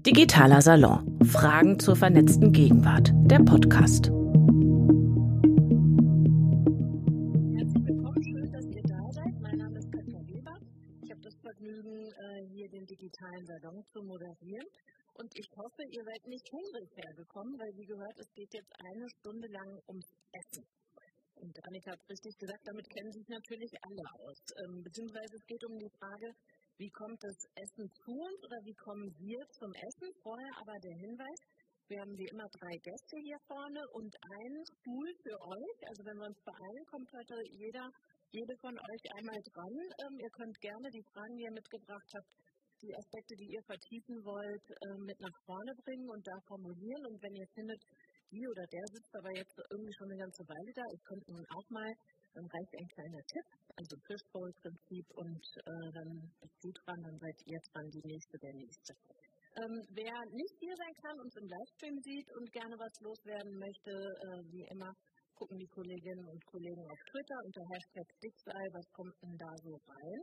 Digitaler Salon. Fragen zur vernetzten Gegenwart. Der Podcast. Herzlich willkommen, schön, dass ihr da seid. Mein Name ist Katja Weber. Ich habe das Vergnügen, äh, hier den digitalen Salon zu moderieren. Und ich hoffe, ihr seid nicht hungrig hergekommen, weil wie gehört, es geht jetzt eine Stunde lang ums Essen. Und Annika hat richtig gesagt, damit kennen sich natürlich alle aus. Ähm, beziehungsweise es geht um die Frage, wie kommt das Essen zu uns oder wie kommen wir zum Essen? Vorher aber der Hinweis, wir haben wie immer drei Gäste hier vorne und einen Stuhl für euch. Also wenn wir uns beeilen, kommt heute jeder, jede von euch einmal dran. Ähm, ihr könnt gerne die Fragen, die ihr mitgebracht habt, die Aspekte, die ihr vertiefen wollt, äh, mit nach vorne bringen und da formulieren. Und wenn ihr findet, die oder der sitzt aber jetzt irgendwie schon eine ganze Weile da, ich könnte nun auch mal dann reicht ein kleiner Tipp, also Fishbowl-Prinzip und äh, dann bist du dran, dann seid ihr dran, die nächste, der nächste. Ähm, wer nicht hier sein kann, uns im Livestream sieht und gerne was loswerden möchte, äh, wie immer, gucken die Kolleginnen und Kollegen auf Twitter unter Hashtag Dixal, was kommt denn da so rein.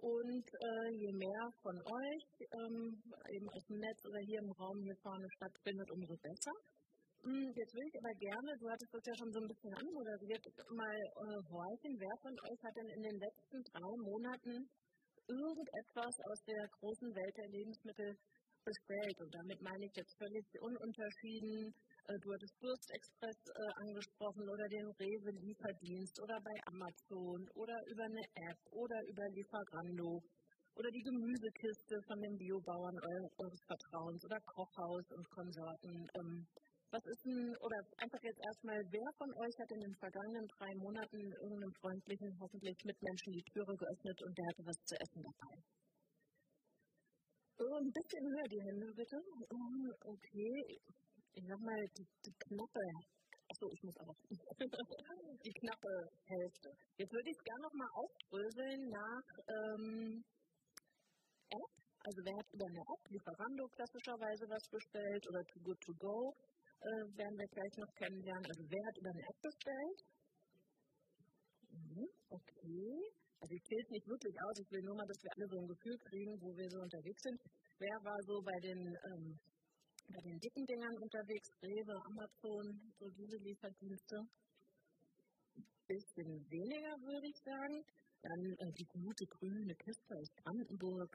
Und äh, je mehr von euch ähm, eben aus dem Netz oder hier im Raum hier vorne stattfindet, umso besser. Hm, jetzt will ich aber gerne, du hattest das ja schon so ein bisschen anmoderiert, mal äh, horchen, wer von euch hat denn in den letzten drei Monaten irgendetwas aus der großen Welt der Lebensmittel bestellt? Und damit meine ich jetzt völlig ununterschieden. Äh, du hattest Durstexpress äh, angesprochen oder den Rewe-Lieferdienst oder bei Amazon oder über eine App oder über Lieferando oder die Gemüsekiste von den Biobauern eures Vertrauens oder Kochhaus und Konsorten. Ähm, was ist denn, oder einfach jetzt erstmal, wer von euch hat in den vergangenen drei Monaten irgendeinem freundlichen, hoffentlich Mitmenschen die Türe geöffnet und der hatte was zu essen dabei? Oh, ein bisschen höher die Hände, bitte. Oh, okay. Ich sag mal, die, die knappe, achso, ich muss auch. die knappe Hälfte. Jetzt würde ich es gerne nochmal aufdröseln nach ähm, App. Also wer hat über eine App, Lieferando klassischerweise was bestellt oder Too Good To Go äh, werden wir gleich noch kennenlernen. Also wer hat über eine App bestellt? Mhm, okay. Also ich zähle es nicht wirklich aus, ich will nur mal, dass wir alle so ein Gefühl kriegen, wo wir so unterwegs sind. Wer war so bei den, ähm, bei den dicken Dingern unterwegs? Rewe, Amazon, so diese Lieferdienste? Bisschen weniger, würde ich sagen. Dann äh, die gute grüne Kiste aus Brandenburg,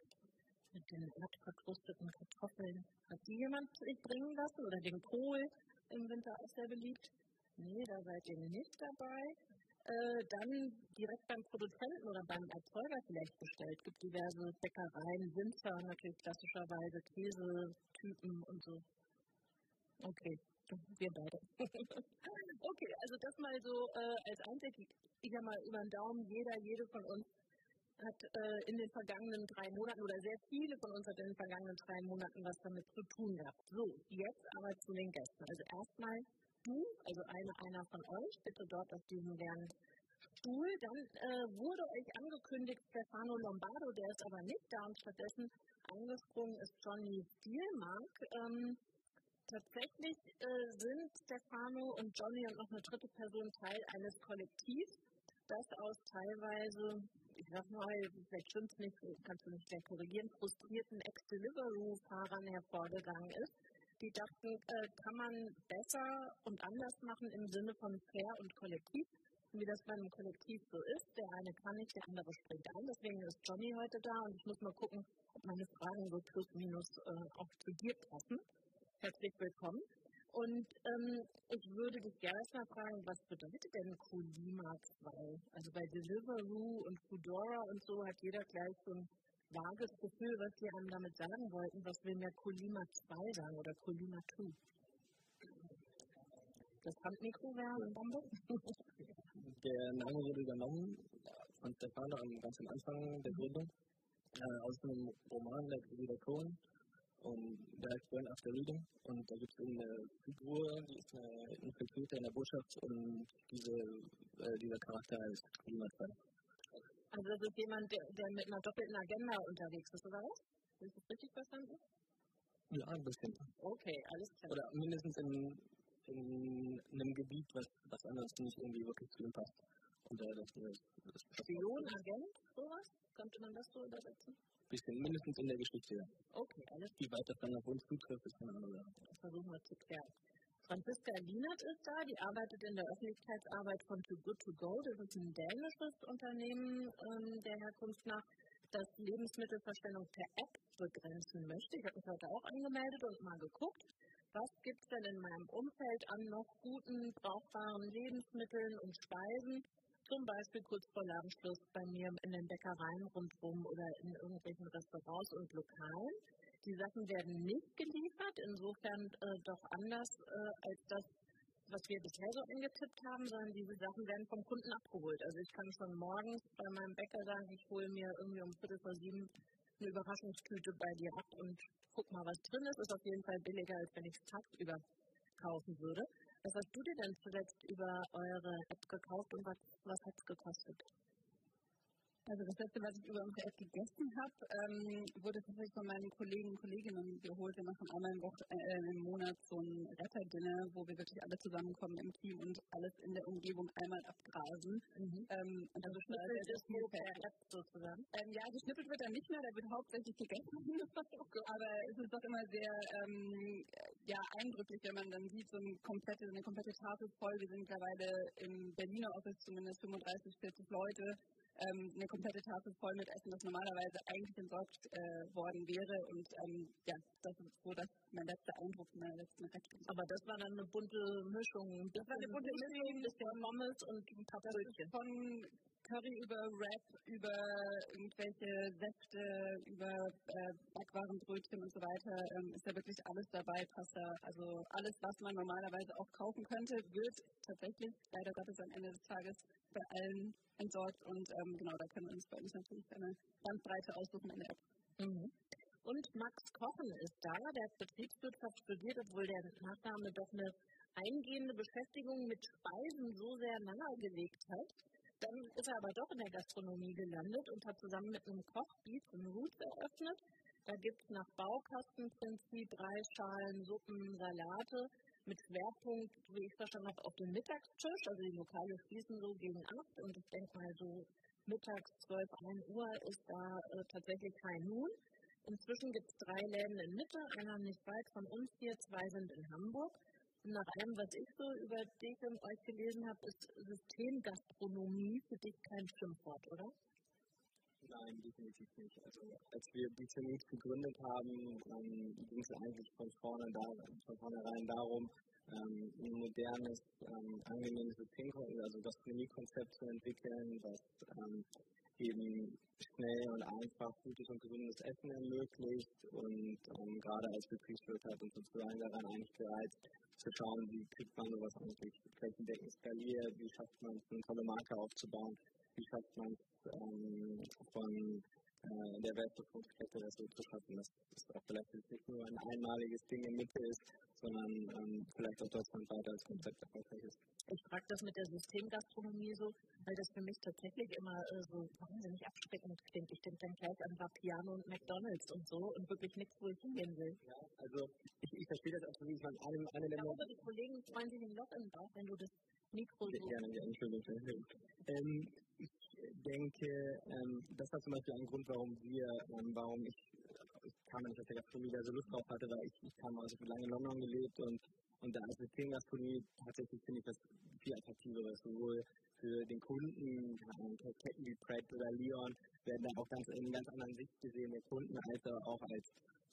mit den erdverkrusteten Kartoffeln. Hat die jemand sich bringen lassen oder den Kohl im Winter auch sehr beliebt? Nee, da seid ihr nicht dabei. Äh, dann direkt beim Produzenten oder beim Erzeuger vielleicht bestellt. Es gibt diverse Bäckereien, Winzer natürlich klassischerweise, Käsetypen und so. Okay, wir beide. okay, also das mal so äh, als Einblick. Ich sag mal über den Daumen, jeder, jede von uns hat äh, in den vergangenen drei Monaten oder sehr viele von uns hat in den vergangenen drei Monaten was damit zu tun gehabt. So, jetzt aber zu den Gästen. Also erstmal du, also eine, einer von euch, bitte dort auf diesem leeren Stuhl. Dann äh, wurde euch angekündigt Stefano Lombardo, der ist aber nicht da und stattdessen angesprungen ist Johnny Dielmark. Ähm, tatsächlich äh, sind Stefano und Johnny und noch eine dritte Person Teil eines Kollektivs, das aus teilweise ich sag mal, vielleicht stimmt nicht, kannst du mich gleich korrigieren, frustrierten Ex-Deliveroo-Fahrern hervorgegangen ist. Die dachten, äh, kann man besser und anders machen im Sinne von fair und kollektiv, wie das bei einem Kollektiv so ist. Der eine kann nicht, der andere springt an. Deswegen ist Johnny heute da und ich muss mal gucken, ob meine Fragen so plus minus äh, auch zu dir passen. Herzlich willkommen. Und ähm, ich würde dich gerne mal fragen, was bedeutet denn Colima 2? Also bei Deliveroo und Foodora und so hat jeder gleich so ein vages Gefühl, was die einem damit sagen wollten. Was will mir Colima 2 sagen oder Colima 2? Das Handmikro wäre in Bombe? Der Name wurde übernommen von Stefano ganz am Anfang der Gründung äh, aus einem Roman der Brüder Cohen und der heißt Burn After Reading. Und da gibt es eine Figur, die ist eine Infiltrierte in der Botschaft und diese, äh, dieser Charakter heißt Klimatrend. Also das ist jemand, der, der, mit einer doppelten Agenda unterwegs ist, oder was? Habe ich das richtig verstanden? Ja, ein bisschen. Okay, alles klar. Oder mindestens in, in einem Gebiet, was, was anderes nicht irgendwie wirklich zu ihm passt. Und dass wir das, das Spion, Agent, sowas? Könnte man das so übersetzen? Bisschen, mindestens in der Geschichte. Okay, alles Wie weit das dann auf uns zutrifft, ist eine andere Sache. Das versuchen wir zu klären. Franziska Lienert ist da, die arbeitet in der Öffentlichkeitsarbeit von Too Good To Go. Das ist ein dänisches Unternehmen ähm, der Herkunft nach, das Lebensmittelverstellung per App begrenzen möchte. Ich habe mich heute auch angemeldet und mal geguckt, was gibt es denn in meinem Umfeld an noch guten, brauchbaren Lebensmitteln und Speisen, zum Beispiel kurz vor Ladenschluss bei mir in den Bäckereien rundherum oder in irgendwelchen Restaurants und Lokalen. Die Sachen werden nicht geliefert, insofern äh, doch anders äh, als das, was wir bisher so eingetippt haben, sondern diese Sachen werden vom Kunden abgeholt. Also ich kann schon morgens bei meinem Bäcker sagen, ich hole mir irgendwie um Viertel vor sieben eine Überraschungstüte bei dir ab und guck mal, was drin ist. Ist auf jeden Fall billiger, als wenn ich es tagsüber kaufen würde. Was hast du dir denn zuletzt über eure App gekauft und was, was hat es gekostet? Also das letzte, was ich über unsere App gegessen habe, ähm, wurde tatsächlich von meinen Kollegen und Kolleginnen geholt. Wir machen einmal im, Woche, äh, im Monat so ein Retterdinner, wo wir wirklich alle zusammenkommen im Team und alles in der Umgebung einmal abgrasen. Mhm. Ähm, und Also schnippelt ist nur App sozusagen. Ähm, ja, geschnippelt wird dann nicht mehr, da wird hauptsächlich gegessen. Aber es ist doch immer sehr ähm, ja, eindrücklich, wenn man dann sieht, so eine komplette, eine komplette Tafel voll. Wir sind mittlerweile im Berliner Office zumindest 35, 40 Leute ähm, eine komplette Tafel voll mit Essen, das normalerweise eigentlich entsorgt äh, worden wäre. Und ähm, ja, das ist so dass mein letzter Eindruck von meiner letzten Rechnung. Aber das war dann eine bunte Mischung. Das war eine bunte Mischung. Ein bisschen Pommes und ein paar Das Brötchen. von Curry über Wrap, über irgendwelche Säfte, über äh, Backwarenbrötchen und so weiter, ähm, ist da wirklich alles dabei, Pasta. Also alles, was man normalerweise auch kaufen könnte, wird tatsächlich leider Gottes am Ende des Tages bei allen entsorgt. Und ähm, genau, da können wir uns bei uns natürlich eine Bandbreite aussuchen in der App. Mhm. Und Max Kochen ist da, der hat Betriebswirtschaft studiert, obwohl der Nachname doch eine eingehende Beschäftigung mit Speisen so sehr nahegelegt hat. Dann ist er aber doch in der Gastronomie gelandet und hat zusammen mit einem Koch Beats and Roots eröffnet. Da gibt es nach Baukastenprinzip Reisschalen, Suppen, Salate mit Schwerpunkt, wie ich verstanden habe, auf den Mittagstisch. Also die Lokale schließen so gegen 8 und ich denke mal so mittags 12, 1 Uhr ist da äh, tatsächlich kein Huhn. Inzwischen gibt es drei Läden in Mitte, einer nicht weit von uns hier, zwei sind in Hamburg. Nach allem, was ich so über dich und euch gelesen habe, ist Systemgastronomie für dich kein Schimpfwort, oder? Nein, definitiv nicht. Also als wir Bizenit gegründet haben, ähm, ging es eigentlich von vorne da, von vornherein darum, ähm, ein modernes, ähm, angenehmes Systemkonzept, also Gastronomiekonzept zu entwickeln, was ähm, eben schnell und einfach gutes und gesundes Essen ermöglicht und ähm, gerade als Betriebswirt hat uns sozusagen daran eigentlich bereit zu schauen, wie kriegt man sowas eigentlich flächendeckend skaliert, wie schafft man es, eine tolle Marke aufzubauen, wie schafft man es ähm, von äh, der Wertschöpfungskette das so zu schaffen, dass es auch vielleicht nicht nur ein einmaliges Ding in Mitte ist, sondern ähm, vielleicht auch deutschlandweit als Konzept erfolgreich ist. Ich frage das mit der Systemgastronomie so, weil das für mich tatsächlich immer äh, so wahnsinnig abschreckend klingt. Ich denke dann gleich an Vapiano und McDonalds und so und wirklich nichts, wo ich hingehen will. Ja, also ich, ich verstehe das absolut. Ich meine, eine, eine der Aber die Kollegen freuen sich ein Loch im Bauch, wenn du das Mikro so... Gerne, ja, Entschuldigung. Ähm, ich denke, ähm, das war zum Beispiel ein Grund, warum wir, ähm, warum ich, ich kam nicht aus der Gastronomie, da so Lust drauf hatte, weil ich, ich kam aus, ich lange in London gelebt und, und da als Systemgastronomie tatsächlich finde ich das viel attraktiver, sowohl für den Kunden, Ketten wie Pret oder Leon werden da auch ganz in einer ganz anderen Sicht gesehen, der Kunden, als auch als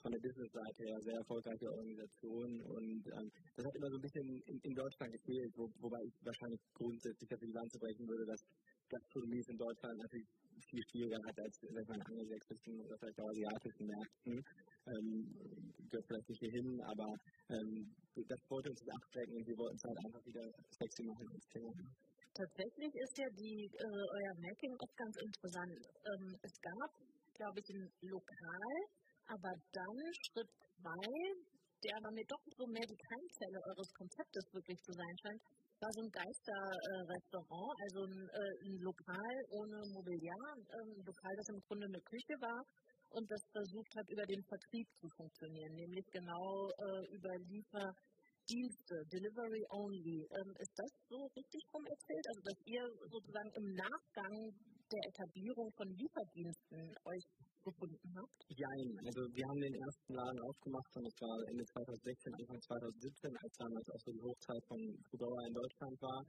von der Business-Seite her sehr erfolgreiche Organisation. Und ähm, das hat immer so ein bisschen in, in Deutschland gefehlt, wo, wobei ich wahrscheinlich grundsätzlich dafür die Lanze brechen würde, dass Gastronomie in Deutschland natürlich viel schwieriger hat als in angelsächsischen oder vielleicht auch asiatischen Märkten. Ähm, gehört vielleicht nicht hierhin, aber ähm, das wollte uns abschrecken und wir wollten es halt einfach wieder sexy machen als Thema. Tatsächlich ist ja die, äh, euer Making auch ganz interessant. Ähm, es gab, glaube ich, ein Lokal, aber dann Schritt zwei, der aber mir doch so mehr die Keimzelle eures Konzeptes wirklich zu sein scheint, war so ein Geisterrestaurant, also ein, äh, ein Lokal ohne Mobiliar, ähm, ein Lokal, das im Grunde eine Küche war und das versucht hat, über den Vertrieb zu funktionieren, nämlich genau äh, über Dienste, Delivery Only. Ähm, ist das so richtig rum erzählt? Also, dass ihr sozusagen im Nachgang der Etablierung von Lieferdiensten euch gefunden habt? Nein, also wir haben den ersten Laden aufgemacht und das war Ende 2016, Anfang 2017, als damals auch so die Hochzeit von Foodora in Deutschland war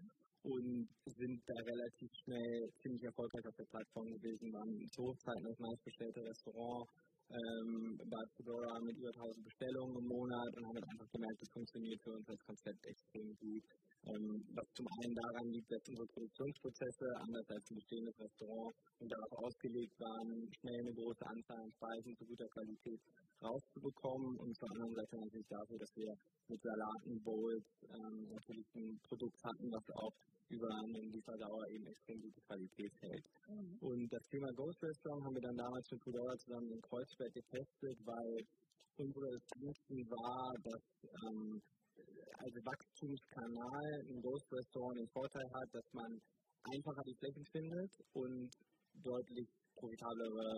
und sind da relativ schnell ziemlich erfolgreich auf der Plattform gewesen, waren zu Hochzeiten das meistbestellte Restaurant ähm, bei Fedora mit über 1000 Bestellungen im Monat und haben einfach gemerkt, das funktioniert für uns als Konzept extrem gut. Ähm, was zum einen daran liegt, dass unsere Produktionsprozesse, anders als ein bestehendes Restaurant, und darauf ausgelegt waren, schnell eine große Anzahl an Speisen zu guter Qualität rauszubekommen und zur anderen Seite natürlich dafür, dass wir mit Salaten, Bowls ähm, natürlich ein Produkt hatten, was auch über eine Lieferdauer eben extrem gute Qualität hält. Mhm. Und das Thema Ghost Restaurant haben wir dann damals mit Foodora zusammen in Kreuzberg getestet, weil unsere Diensten war, dass ähm, als Wachstumskanal ein Ghost Restaurant den Vorteil hat, dass man einfacher die Flächen findet und deutlich profitablere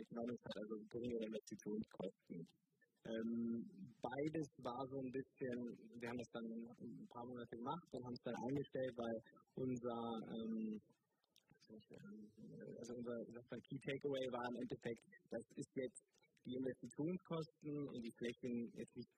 Economics hat, also geringere Investitionskosten. Ähm, beides war so ein bisschen, wir haben das dann ein paar Monate gemacht und haben es dann eingestellt, weil unser, ähm, also unser Key Takeaway war im Endeffekt, das ist jetzt die Investitionskosten und die Flächen jetzt nicht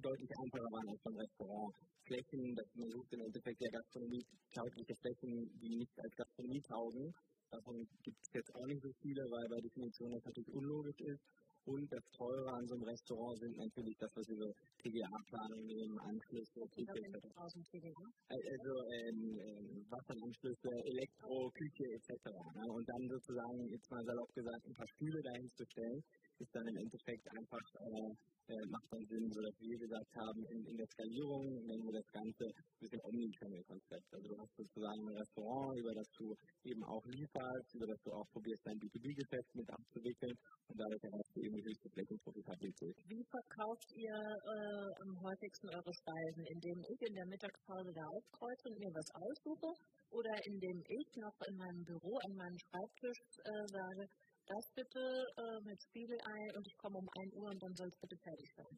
deutlich einfacher waren als beim Restaurant. Flächen, dass man sucht im Endeffekt der Gastronomie taugliche Flächen, die nicht als Gastronomie taugen. Davon gibt es jetzt auch nicht so viele, weil bei Definition das natürlich unlogisch ist. Und das Teure an so einem Restaurant sind natürlich das, was über TGA-Planung nehmen, Anschlüsse, Küche etc. Also ähm, ähm, Wasseranschlüsse, Elektro, Küche etc. Ne? Und dann sozusagen, jetzt mal salopp gesagt, ein paar Stühle dahin zu stellen, ist dann im Endeffekt einfach äh, äh, macht dann Sinn, so dass wir gesagt haben, in, in der Skalierung nennen wir das Ganze ein bisschen Omnichannel-Konzept. Also du hast sozusagen ein Restaurant, über das du eben auch lieferst, über das du auch probierst, dein B2B-Geschäft mit abzuwickeln und dadurch erreichst du eben die höchste Flächenprofitabilität. Wie verkauft ihr äh, am häufigsten eure Speisen? Indem ich in der Mittagspause da aufkreuze und mir was aussuche oder indem ich noch in meinem Büro an meinem Schreibtisch äh, sage, das bitte äh, mit Spiegelei und ich komme um 1 Uhr und dann soll es bitte fertig sein.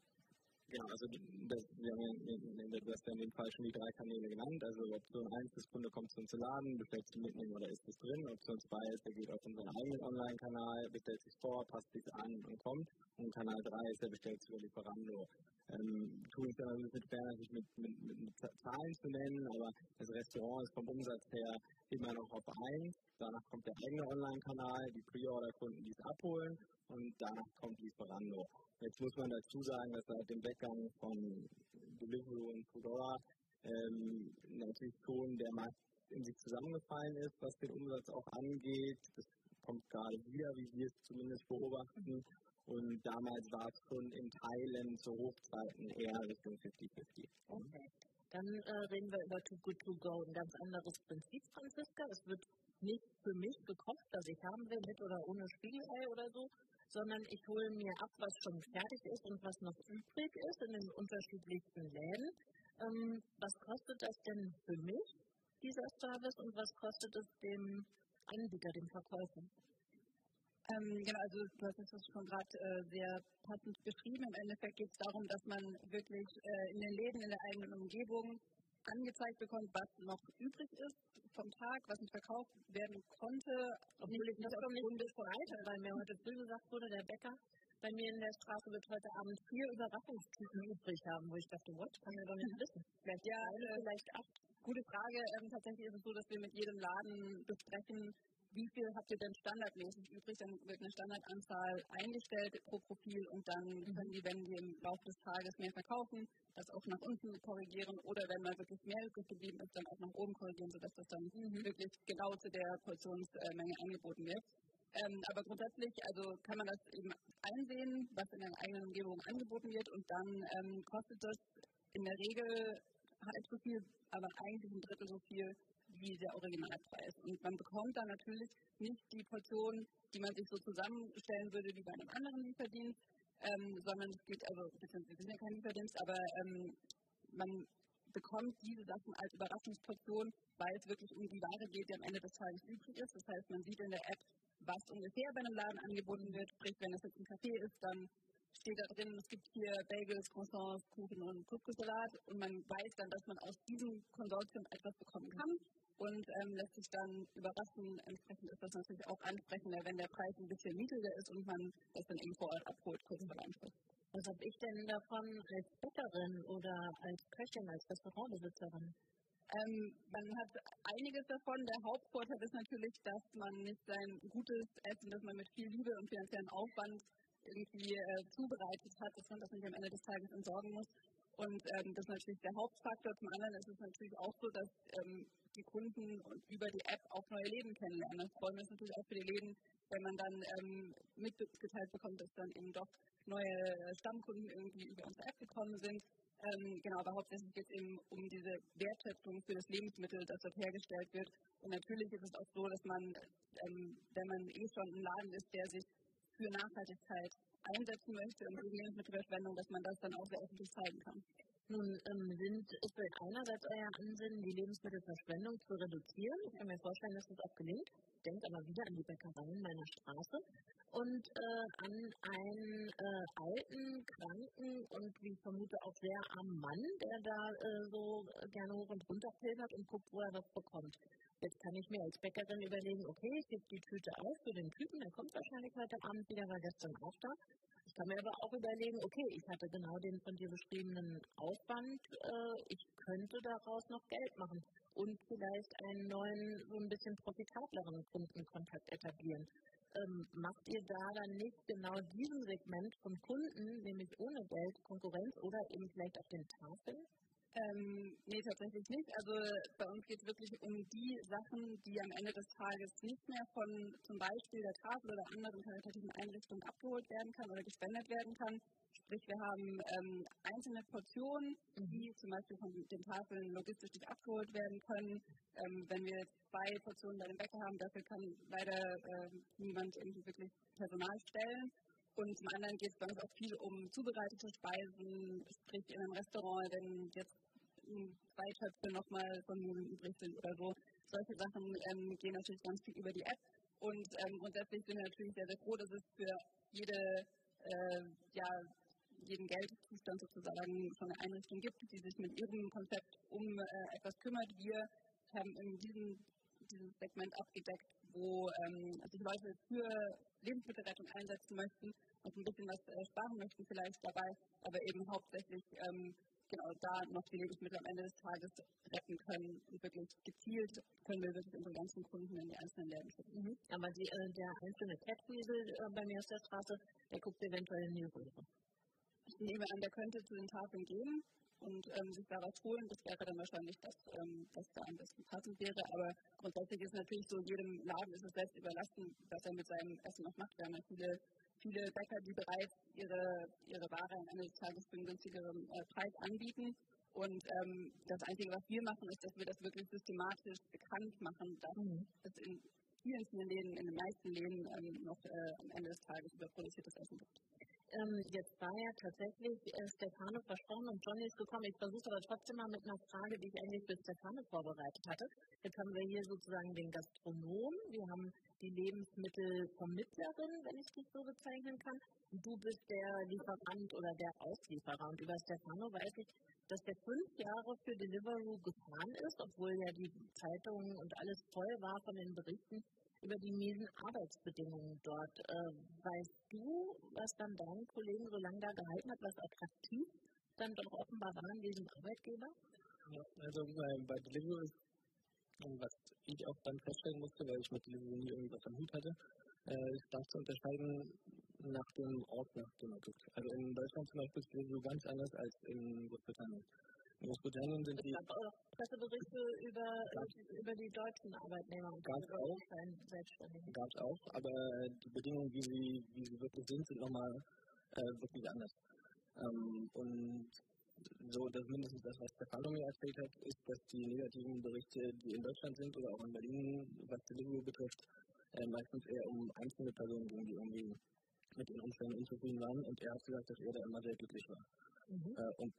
Genau, also das, wir haben ja, du hast ja in dem Fall schon die drei Kanäle genannt. Also Option 1, das Kunde kommt zu uns zu Laden, bestellt sich mitnehmen oder ist es drin. Option 2 ist, er geht auf unseren eigenen Online-Kanal, bestellt sich vor, passt sich an und kommt. Und Kanal 3 ist, er bestellt sich über Lieferando. Ähm, tue ich dann ein bisschen schwer, sich mit, mit, mit, mit Zahlen zu nennen, aber das Restaurant ist vom Umsatz her immer noch auf 1. Danach kommt der eigene Online-Kanal, die Pre-Order-Kunden, die es abholen und danach kommt Lieferando. Jetzt muss man dazu sagen, dass seit dem Weggang von Deliveroo und Foodora ähm, natürlich schon der Markt in sich zusammengefallen ist, was den Umsatz auch angeht. Das kommt gerade wieder, wie wir es zumindest beobachten. Und damals war es schon in Teilen zu Hochzeiten eher Richtung 50-50. Okay. Dann äh, reden wir über Too Good To Go. Ein ganz anderes Prinzip, Franziska. Es wird nicht für mich gekocht, was ich haben will, mit oder ohne Spiegelei oder so, sondern ich hole mir ab, was schon fertig ist und was noch übrig ist in den unterschiedlichsten Läden. Ähm, was kostet das denn für mich, dieser Service, und was kostet es dem Anbieter, dem Verkäufer? Ähm, genau, also du hast es schon gerade äh, sehr passend beschrieben. Im Endeffekt geht es darum, dass man wirklich äh, in den Läden in der eigenen Umgebung angezeigt bekommt, was noch übrig ist vom Tag, was nicht verkauft werden konnte. Obwohl ich das schon nicht weiter, weil mir heute früh gesagt wurde, der Bäcker bei mir in der Straße wird heute Abend vier Überraschungstypen übrig haben, wo ich dachte, what, kann ich doch nicht wissen. Vielleicht ja, eine, vielleicht acht. Gute Frage. Ähm, tatsächlich ist es so, dass wir mit jedem Laden besprechen, wie viel habt ihr denn standardmäßig übrig? Dann wird eine Standardanzahl eingestellt pro Profil und dann mhm. können die, wenn die im Laufe des Tages mehr verkaufen, das auch nach unten korrigieren oder wenn mal wirklich mehr übrig geblieben ist, dann auch nach oben korrigieren, sodass das dann mhm. wirklich genau zu der Portionsmenge angeboten wird. Ähm, aber grundsätzlich also kann man das eben einsehen, was in der eigenen Umgebung angeboten wird und dann ähm, kostet das in der Regel halb so viel, aber eigentlich ein Drittel so viel wie der Originalpreis. Und man bekommt dann natürlich nicht die Portion, die man sich so zusammenstellen würde wie bei einem anderen Lieferdienst, ähm, sondern es geht, also, wir sind ja kein Lieferdienst, aber ähm, man bekommt diese Sachen als Überraschungsportion, weil es wirklich um die Ware geht, die am Ende des Tages übrig ist. Das heißt, man sieht in der App, was ungefähr bei einem Laden angeboten wird. Sprich, wenn es jetzt ein Café ist, dann steht da drin, es gibt hier Bagels, Croissants, Kuchen und Couscous-Salat und man weiß dann, dass man aus diesem Konsortium etwas bekommen kann und ähm, lässt sich dann überraschen. Entsprechend ist das natürlich auch ansprechender, wenn der Preis ein bisschen niedriger ist und man das dann eben vor Ort abholt, kurz vor Anschluss. Was habe ich denn davon als Bäckerin oder als Köchin, als Restaurantbesitzerin? Ähm, man hat einiges davon. Der Hauptvorteil ist natürlich, dass man nicht sein gutes Essen, das man mit viel Liebe und finanziellen Aufwand irgendwie äh, zubereitet hat, dass man das nicht am Ende des Tages entsorgen muss. Und ähm, das ist natürlich der Hauptfaktor. Zum anderen ist es natürlich auch so, dass ähm, die Kunden über die App auch neue Läden kennenlernen. Das freuen wir uns natürlich auch für die Läden, wenn man dann ähm, mitgeteilt bekommt, dass dann eben doch neue Stammkunden irgendwie über unsere App gekommen sind. Ähm, genau, aber hauptsächlich geht es eben um diese Wertschätzung für das Lebensmittel, das dort hergestellt wird. Und natürlich ist es auch so, dass man, ähm, wenn man eh schon ein Laden ist, der sich für Nachhaltigkeit einsetzen möchte und gegen Lebensmittelverschwendung, dass man das dann auch sehr öffentlich zeigen kann. Nun ähm, sind, ist einerseits euer Ansinnen, die Lebensmittelverschwendung zu reduzieren. Ich kann mir vorstellen, dass das auch gelingt. Denkt aber wieder an die Bäckereien meiner Straße und äh, an einen äh, alten, kranken und wie ich vermute auch sehr armen Mann, der da äh, so gerne hoch und runter pilgert und guckt, wo er was bekommt. Jetzt kann ich mir als Bäckerin überlegen, okay, ich gebe die Tüte auf für den Typen, der kommt wahrscheinlich heute Abend wieder, war gestern auch da. Ich kann mir aber auch überlegen, okay, ich hatte genau den von dir beschriebenen Aufwand, äh, ich könnte daraus noch Geld machen und vielleicht einen neuen, so ein bisschen profitableren Kundenkontakt etablieren. Ähm, macht ihr da dann nicht genau diesem Segment von Kunden, nämlich ohne Geld, Konkurrenz oder eben vielleicht auf den Tafeln? Ähm, nee, tatsächlich nicht. Also bei uns geht es wirklich um die Sachen, die am Ende des Tages nicht mehr von zum Beispiel der Tafel oder anderen karitativen Einrichtungen abgeholt werden kann oder gespendet werden kann. Sprich, wir haben ähm, einzelne Portionen, die zum Beispiel von den Tafeln logistisch nicht abgeholt werden können. Ähm, wenn wir zwei Portionen bei dem Bäcker haben, dafür kann leider äh, niemand irgendwie wirklich Personal stellen. Und zum anderen geht es bei uns auch viel um zubereitete Speisen, sprich in einem Restaurant, wenn jetzt zwei Töpfe nochmal von Nudeln übrig sind oder so. Solche Sachen ähm, gehen natürlich ganz viel über die App. Und ähm, grundsätzlich sind wir natürlich sehr, sehr froh, dass es für jede, äh, ja, jeden Geldzustand sozusagen schon eine Einrichtung gibt, die sich mit ihrem Konzept um äh, etwas kümmert. Wir haben in diesem, diesem Segment abgedeckt, wo ähm, sich Leute für Lebensmittelrettung einsetzen möchten und ein bisschen was äh, sparen möchten vielleicht dabei, aber eben hauptsächlich ähm, genau da noch die Lebensmittel am Ende des Tages retten können. Und wirklich gezielt können wir wirklich unsere ganzen Kunden in die einzelnen Läden schicken. Mhm. Aber die, äh, der einzelne Catwiesel äh, bei mir aus der Straße, der guckt eventuell in die Röhre. Ich nehme an, der könnte zu den Tafeln gehen und ähm, sich da was holen. Das wäre dann wahrscheinlich das, ähm, was da am besten passend wäre. Aber grundsätzlich ist natürlich so, jedem Laden ist es selbst überlassen, was er mit seinem Essen noch macht. Wir haben ja viele viele Bäcker, die bereits ihre, ihre Ware am Ende des Tages für einen günstigeren äh, Preis anbieten. Und ähm, das Einzige, was wir machen, ist, dass wir das wirklich systematisch bekannt machen, dass mhm. es in vielen, vielen Läden, in den meisten Läden ähm, noch äh, am Ende des Tages überproduziertes Essen gibt. Ähm, jetzt war ja tatsächlich äh, Stefano versprochen und Johnny ist gekommen. Ich versuche aber trotzdem mal mit einer Frage, die ich eigentlich für Stefano vorbereitet hatte. Jetzt haben wir hier sozusagen den Gastronom, wir haben die Lebensmittelvermittlerin, wenn ich das so bezeichnen kann. Und du bist der Lieferant oder der Auslieferer. Und über Stefano weiß ich, dass der fünf Jahre für Deliveroo gefahren ist, obwohl ja die Zeitungen und alles voll war von den Berichten über die miesen Arbeitsbedingungen dort. Äh, weißt du, was dann deinen Kollegen so lange da gehalten hat, was attraktiv dann doch offenbar war an diesem Arbeitgeber? Ja, also bei, bei Deliveroo ist, was ich auch dann feststellen musste, weil ich mit Deliveroo nie irgendwas am Hut hatte, äh, ist das zu unterscheiden nach dem Ort, nach dem man guckt. Also in Deutschland zum Beispiel ist Deliveroo ganz anders als in Großbritannien. Großbritannien sind die. Es gab auch Presseberichte über, über die deutschen Arbeitnehmer und gab es auch. Gab es auch, aber die Bedingungen, wie sie, wie sie wirklich sind, sind nochmal äh, wirklich anders. Ähm, und so, dass mindestens das, was Stefano mir erzählt hat, ist, dass die negativen Berichte, die in Deutschland sind oder auch in Berlin, was Delivery betrifft, äh, meistens eher um einzelne Personen gehen, die irgendwie mit den Umständen unzufrieden waren. Und er hat gesagt, dass er da immer sehr glücklich war. Mhm. Äh, und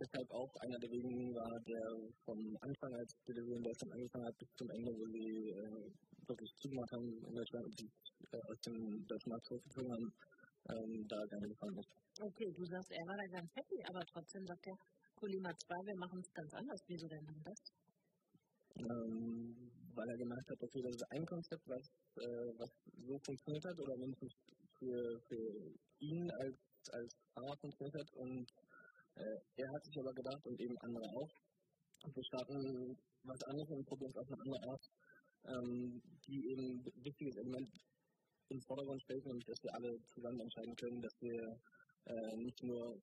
deshalb auch einer der wenigen war, der vom Anfang, als Delivery in Deutschland angefangen hat, bis zum Ende, wo sie äh, wirklich zugemacht haben in Deutschland und sich äh, aus dem deutschen Markt zurückgezogen haben, ähm, da gerne gefahren ist. Okay, du sagst, er war da ganz happy, aber trotzdem sagt er, Colima 2, wir machen es ganz anders. Wieso denn das? Ähm, weil er gemerkt hat, okay, das ist ein Konzept, was, äh, was so funktioniert hat oder mindestens für, für ihn als, als Fahrer funktioniert hat und er hat sich aber gedacht und eben andere auch, wir starten was anderes und probieren es auf eine andere Art, ähm, die eben ein wichtiges Element im Vordergrund stellt, nämlich dass wir alle zusammen entscheiden können, dass wir äh, nicht nur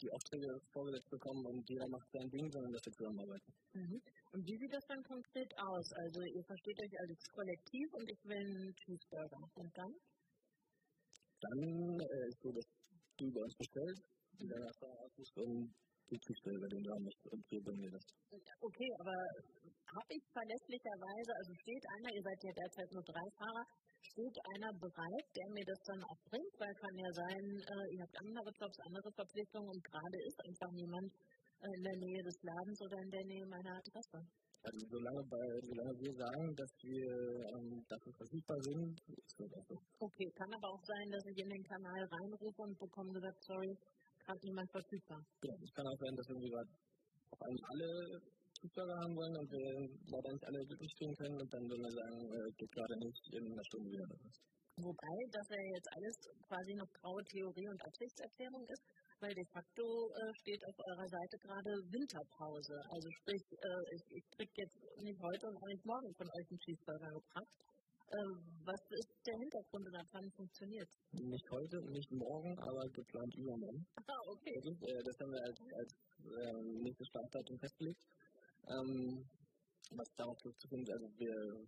die Aufträge vorgesetzt bekommen und jeder macht sein Ding, sondern dass wir zusammenarbeiten. Mhm. Und wie sieht das dann konkret aus? Also ihr versteht euch als Kollektiv und ich will einen Cheeseburger. Und dann? Dann äh, ist so, dass du bei uns bestellst, die dann hast und die Cheeseburger, den bringen dir das. Okay, aber habe ich verlässlicherweise, also steht einer, ihr seid ja derzeit nur drei Fahrer, steht einer bereit, der mir das dann auch bringt, weil kann ja sein, äh, ihr habt andere Jobs, andere Verpflichtungen und gerade ist einfach niemand äh, in der Nähe des Ladens oder in der Nähe meiner Adresse. Also solange, bei, solange wir sagen, dass wir ähm, dafür verfügbar sind, ist das so. Okay, kann aber auch sein, dass ich in den Kanal reinrufe und bekomme gesagt, sorry, gerade niemand verfügbar. Ja, es kann auch sein, dass wir gerade auf einmal alle Zugfahrer haben wollen und wir leider nicht alle glücklich stehen können und dann würden wir sagen, äh, geht gerade nicht in einer Stunde wieder. Wobei das ja jetzt alles quasi noch graue Theorie und Absichtserklärung ist, weil de facto äh, steht auf eurer Seite gerade Winterpause. Also sprich, äh, ich, ich kriege jetzt nicht heute und auch nicht morgen von euch einen Cheeseburger gebracht. Äh, was ist der Hintergrund und ab wann funktioniert Nicht heute, nicht morgen, aber geplant übermorgen. Ah, okay. Das, ist, äh, das haben wir als, als äh, nächstes Startdatum festgelegt. Ähm, was darauf zurückzuführen also wir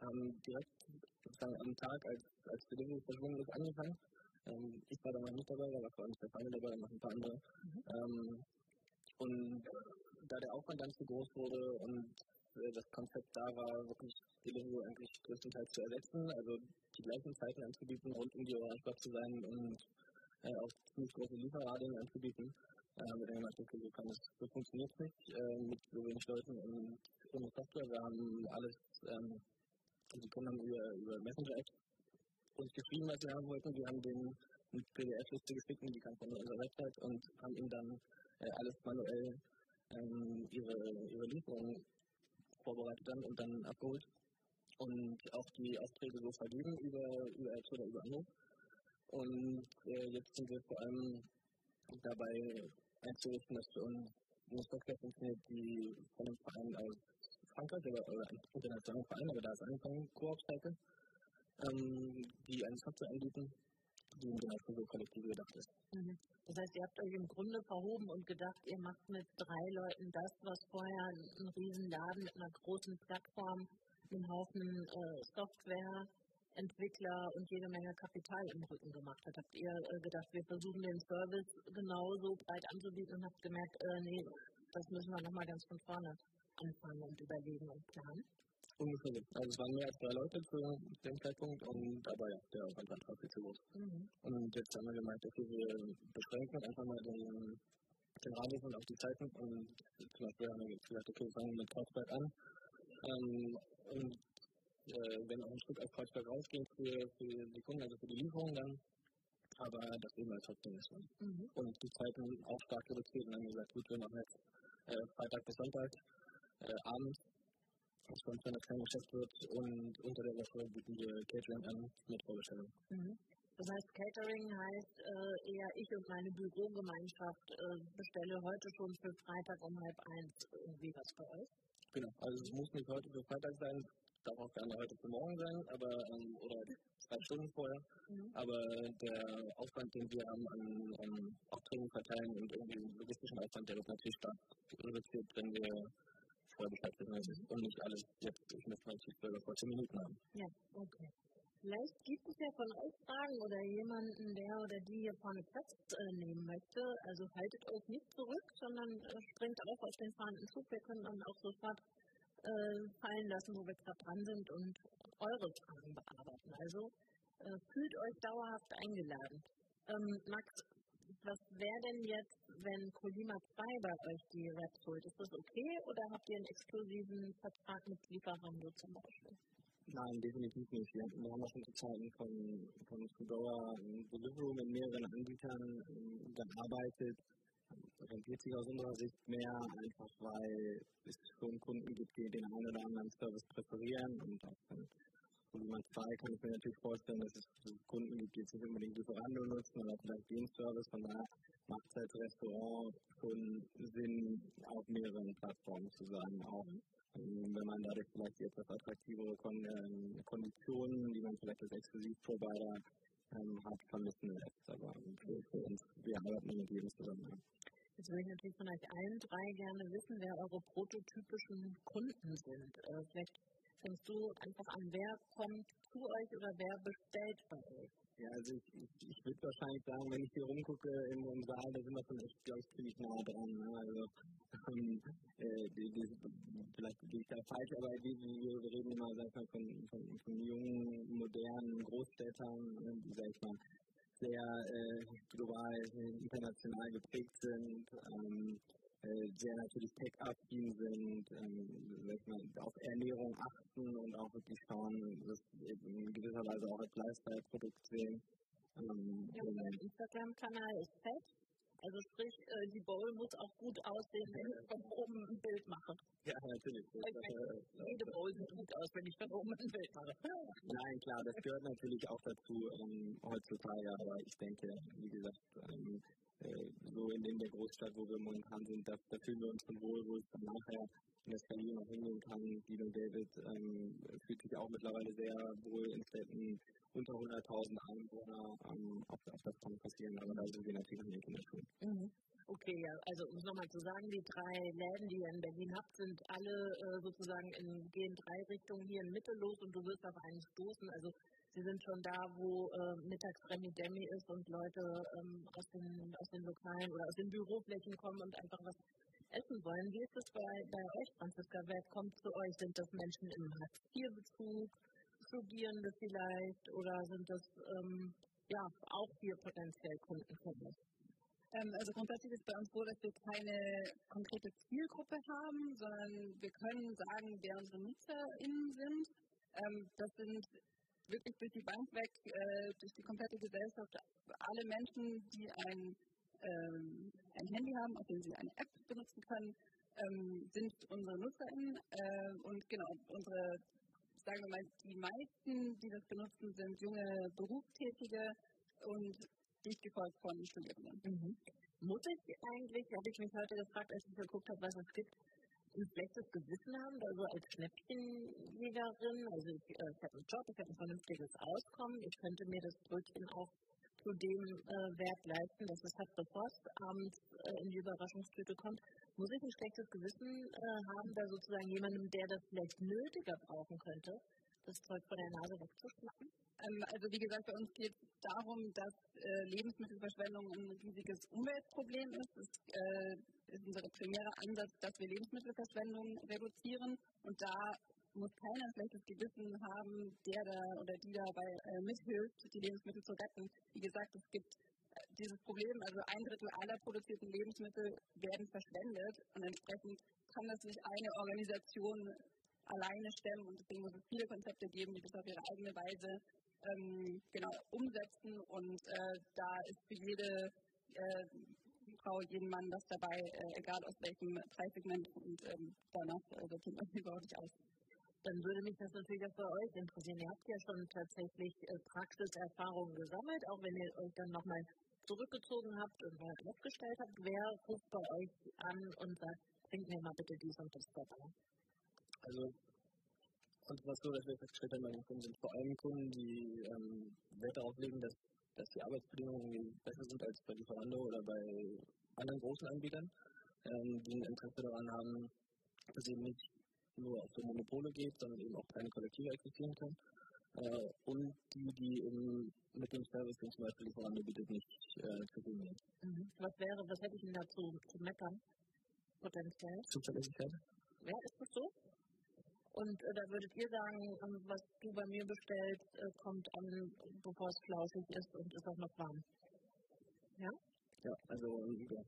haben direkt sozusagen am Tag, als, als Delivery verschwunden ist, angefangen. Ähm, ich war da noch nicht dabei, da war vor allem Stefanie dabei noch ein paar andere. Mhm. Ähm, und da der Aufwand dann zu groß wurde und äh, das Konzept da war, wirklich Delivery eigentlich größtenteils zu ersetzen, also die gleichen Zeiten anzubieten, rund um die Uhr zu sein und äh, auch ziemlich große Lieferradien anzubieten, wir dann gemerkt, okay, so, kann es, so funktioniert es nicht äh, mit so wenig Leuten und ohne Software. Wir haben alles, ähm, die Kunden haben über, über Messenger-Apps uns geschrieben, was wir haben wollten. Wir haben denen eine PDF-Liste geschickt die kam von unserer Website und haben ihnen dann äh, alles manuell ähm, ihre, ihre Lieferung vorbereitet dann und dann abgeholt und auch die Aufträge so vergeben über, Apps oder über Anruf. Und äh, jetzt sind wir vor allem dabei, einzurichten, dass für uns eine Software funktioniert, die von einem Verein aus Frankreich oder, oder ein internationaler Verein, aber da ist angefangen, Koop-Seite, ähm, die eine Software anbieten, die genau für so Kollektive gedacht ist. Mhm. Das heißt, ihr habt euch im Grunde verhoben und gedacht, ihr macht mit drei Leuten das, was vorher ein Riesenladen mit einer großen Plattform, einem Haufen äh, Software, Entwickler und jede Menge Kapital im Rücken gemacht hat. Habt ihr äh, gedacht, wir versuchen den Service genauso breit anzubieten und habt gemerkt, äh, nee, das müssen wir nochmal ganz von vorne anfangen und überlegen und planen? Ungefähr so. Also es waren mehr als drei Leute zu dem Zeitpunkt und aber ja, der Aufwand war viel zu groß. Mhm. Und jetzt haben wir gemeint, okay, wir beschränken einfach mal den, den Radius und auch die Zeiten und zum Beispiel haben wir gesagt, okay, wir fangen mit Kreuzberg an. Ähm, und äh, wenn auch ein Stück auf Kreuzberg rausgehen für, für die Kunden, also für die Lieferung dann. Aber das eben als Hauptding ist. Mhm. Und die Zeiten auch stark reduziert und dann gesagt, gut, wir machen jetzt äh, Freitag bis Sonntag äh, abends, was sonst wenn das kein Geschäft wird und unter der Woche bieten wir Catering an mit Vorbestellung. Mhm. Das heißt, Catering heißt äh, eher ich und meine Bürogemeinschaft äh, bestelle heute schon für Freitag um halb eins irgendwie was für euch? Genau, also es muss nicht heute für Freitag sein, darf auch gerne heute für morgen sein, aber ähm, oder zwei Stunden vorher. Mhm. Aber der Aufwand, den wir haben an, an Aufträgen verteilen und irgendwie logistischen Aufwand, der wird natürlich stark reduziert, wenn wir vorher Bescheid wissen mhm. und nicht alles jetzt, ich möchte mal Cheeseburger vor 10 Minuten haben. Ja, okay. Vielleicht gibt es ja von euch Fragen oder jemanden, der oder die hier vorne Platz äh, nehmen möchte. Also haltet euch nicht zurück, sondern äh, springt auf auf den fahrenden Zug. Wir können dann auch sofort äh, fallen lassen, wo wir gerade dran sind und eure Fragen bearbeiten. Also äh, fühlt euch dauerhaft eingeladen. Ähm, Max, was wäre denn jetzt, wenn Colima 2 bei euch die Raps holt? Ist das okay oder habt ihr einen exklusiven Vertrag mit Lieferando zum Beispiel? Nein, definitiv nicht. Wir, haben auch schon zu Zeiten von, von Foodora Deliveroo mit mehreren Anbietern ähm, gearbeitet. Rentiert sich aus unserer Sicht mehr, einfach weil es schon Kunden gibt, die den einen oder anderen Service präferieren und auch von Volumen 2 kann ich mir natürlich vorstellen, dass es Kunden gibt, die jetzt nicht unbedingt Lieferando nutzen oder vielleicht den Service. Von daher macht es als Restaurant schon Sinn, auf mehreren Plattformen zu sein. Auch wenn man dadurch vielleicht etwas attraktivere Kon äh, Konditionen, die man vielleicht als Exklusivprovider ähm, hat, vermissen lässt. Aber für, für uns, wir arbeiten mit jedem zusammen. Jetzt würde ich natürlich von euch allen drei gerne wissen, wer eure prototypischen Kunden sind. Äh, vielleicht fängst du einfach an, wer kommt zu euch oder wer bestellt bei euch? Ja, also ich, ich, ich würde wahrscheinlich sagen, wenn ich hier rumgucke im, im Saal, da sind wir schon echt, glaube ich, ziemlich nah dran. Ne? Also, ähm, äh, die, die, vielleicht bin ich da falsch, aber wir, wir reden immer sag mal, von, von, von jungen, modernen Großstädtern, ne, die, sag ich mal, sehr äh, global, international geprägt sind. Ähm, äh, sehr natürlich tech-affin sind, ähm, auf Ernährung achten und auch wirklich schauen, das in gewisser Weise auch als Lifestyle-Produkt sehen. Ähm, ja, mein Instagram-Kanal ist fett. Also sprich, äh, die Bowl muss auch gut aussehen, wenn ich von oben ein Bild mache. Ja, natürlich. Das, äh, jede Bowl sieht gut aus, wenn ich von oben ein Bild mache. Nein, klar, das gehört natürlich auch dazu ähm, heutzutage, aber ich denke, wie gesagt, ähm, äh, so in, in der Großstadt, wo wir momentan sind, da, da fühlen wir uns schon wohl, wo es dann nachher in der Skalier noch hingehen kann. Dino David ähm, fühlt sich auch mittlerweile sehr wohl in Städten unter 100.000 Einwohner. Ähm, auch, auch das kann passieren, aber da sind wir natürlich in der Schule. Mhm. Okay, ja, also um es nochmal zu sagen, die drei Läden, die ihr in Berlin habt, sind alle äh, sozusagen in, gehen drei Richtungen hier in Mitte los und du wirst auf einen stoßen. Also Sie sind schon da, wo äh, mittags Remi Demi ist und Leute ähm, aus, den, aus den Lokalen oder aus den Büroflächen kommen und einfach was essen wollen. Wie ist es bei, bei euch, Franziska? Wer kommt zu euch? Sind das Menschen im Hartz-IV-Bezug, Studierende vielleicht oder sind das ähm, ja auch hier potenziell Kunden von euch? Ähm, also grundsätzlich ist bei uns so, dass wir keine konkrete Zielgruppe haben, sondern wir können sagen, wer unsere NutzerInnen sind. Ähm, das sind wirklich durch die Bank weg, äh, durch die komplette Gesellschaft, alle Menschen, die ein, ähm, ein Handy haben, auf dem sie eine App benutzen können, ähm, sind unsere NutzerInnen. Äh, und genau, unsere, sagen wir mal, die meisten, die das benutzen, sind junge Berufstätige und dicht gefolgt von Studierenden. Mhm. Muss ich eigentlich, habe ich mich heute gefragt, als ich geguckt habe, was es gibt, ein schlechtes Gewissen haben, also als Schnäppchenjägerin, also ich, äh, ich habe einen Job, ich habe ein vernünftiges Auskommen, ich könnte mir das Brötchen auch zu dem äh, Wert leisten, dass es hat Post abends äh, in die Überraschungstüte kommt. Muss ich ein schlechtes Gewissen äh, haben, da sozusagen jemandem, der das vielleicht nötiger brauchen könnte, das Zeug von der Nase wegzuschnappen? Ähm, also wie gesagt, bei uns geht es darum, dass äh, Lebensmittelverschwendung ein riesiges Umweltproblem ist. Es äh, ist unser primärer Ansatz, dass wir Lebensmittelverschwendung reduzieren und da muss keiner ein schlechtes Gewissen haben, der da oder die dabei äh, mithilft, die Lebensmittel zu retten. Wie gesagt, es gibt äh, dieses Problem, also ein Drittel aller produzierten Lebensmittel werden verschwendet und entsprechend kann das nicht eine Organisation alleine stemmen und deswegen muss es viele Konzepte geben, die das auf ihre eigene Weise ähm, genau, umsetzen und äh, da ist für jede äh, Frau, jeden Mann das dabei, äh, egal aus welchem Preissegment und ähm, danach äh, wird man überhaupt nicht aus. Dann würde mich das natürlich auch bei euch interessieren. Ihr habt ja schon tatsächlich äh, Praxiserfahrungen gesammelt, auch wenn ihr euch dann nochmal zurückgezogen habt und mal aufgestellt habt. Wer ruft bei euch an und sagt, bringt mir mal bitte dies und das vorbei? Also und was so, dass wir festgestellt haben, bei Kunden sind vor allem Kunden, die ähm, Wert darauf legen, dass, dass die Arbeitsbedingungen besser sind als bei Lieferando oder bei anderen großen Anbietern, ähm, die ein Interesse daran haben, dass es eben nicht nur auf so Monopole geht, sondern eben auch keine Kollektive existieren kann. Äh, und die, die eben mit dem Service, den zum Beispiel Lieferando bietet, nicht äh, zufrieden sind. Mhm. Was wäre, was hätte ich Ihnen dazu zu meckern? Potenziell? Zuverlässigkeit. Ja, ist das so? Und äh, da würdet ihr sagen, ähm, was du bei mir bestellst, äh, kommt an, bevor es flauschig ist und ist auch noch warm. Ja? Ja, also ja.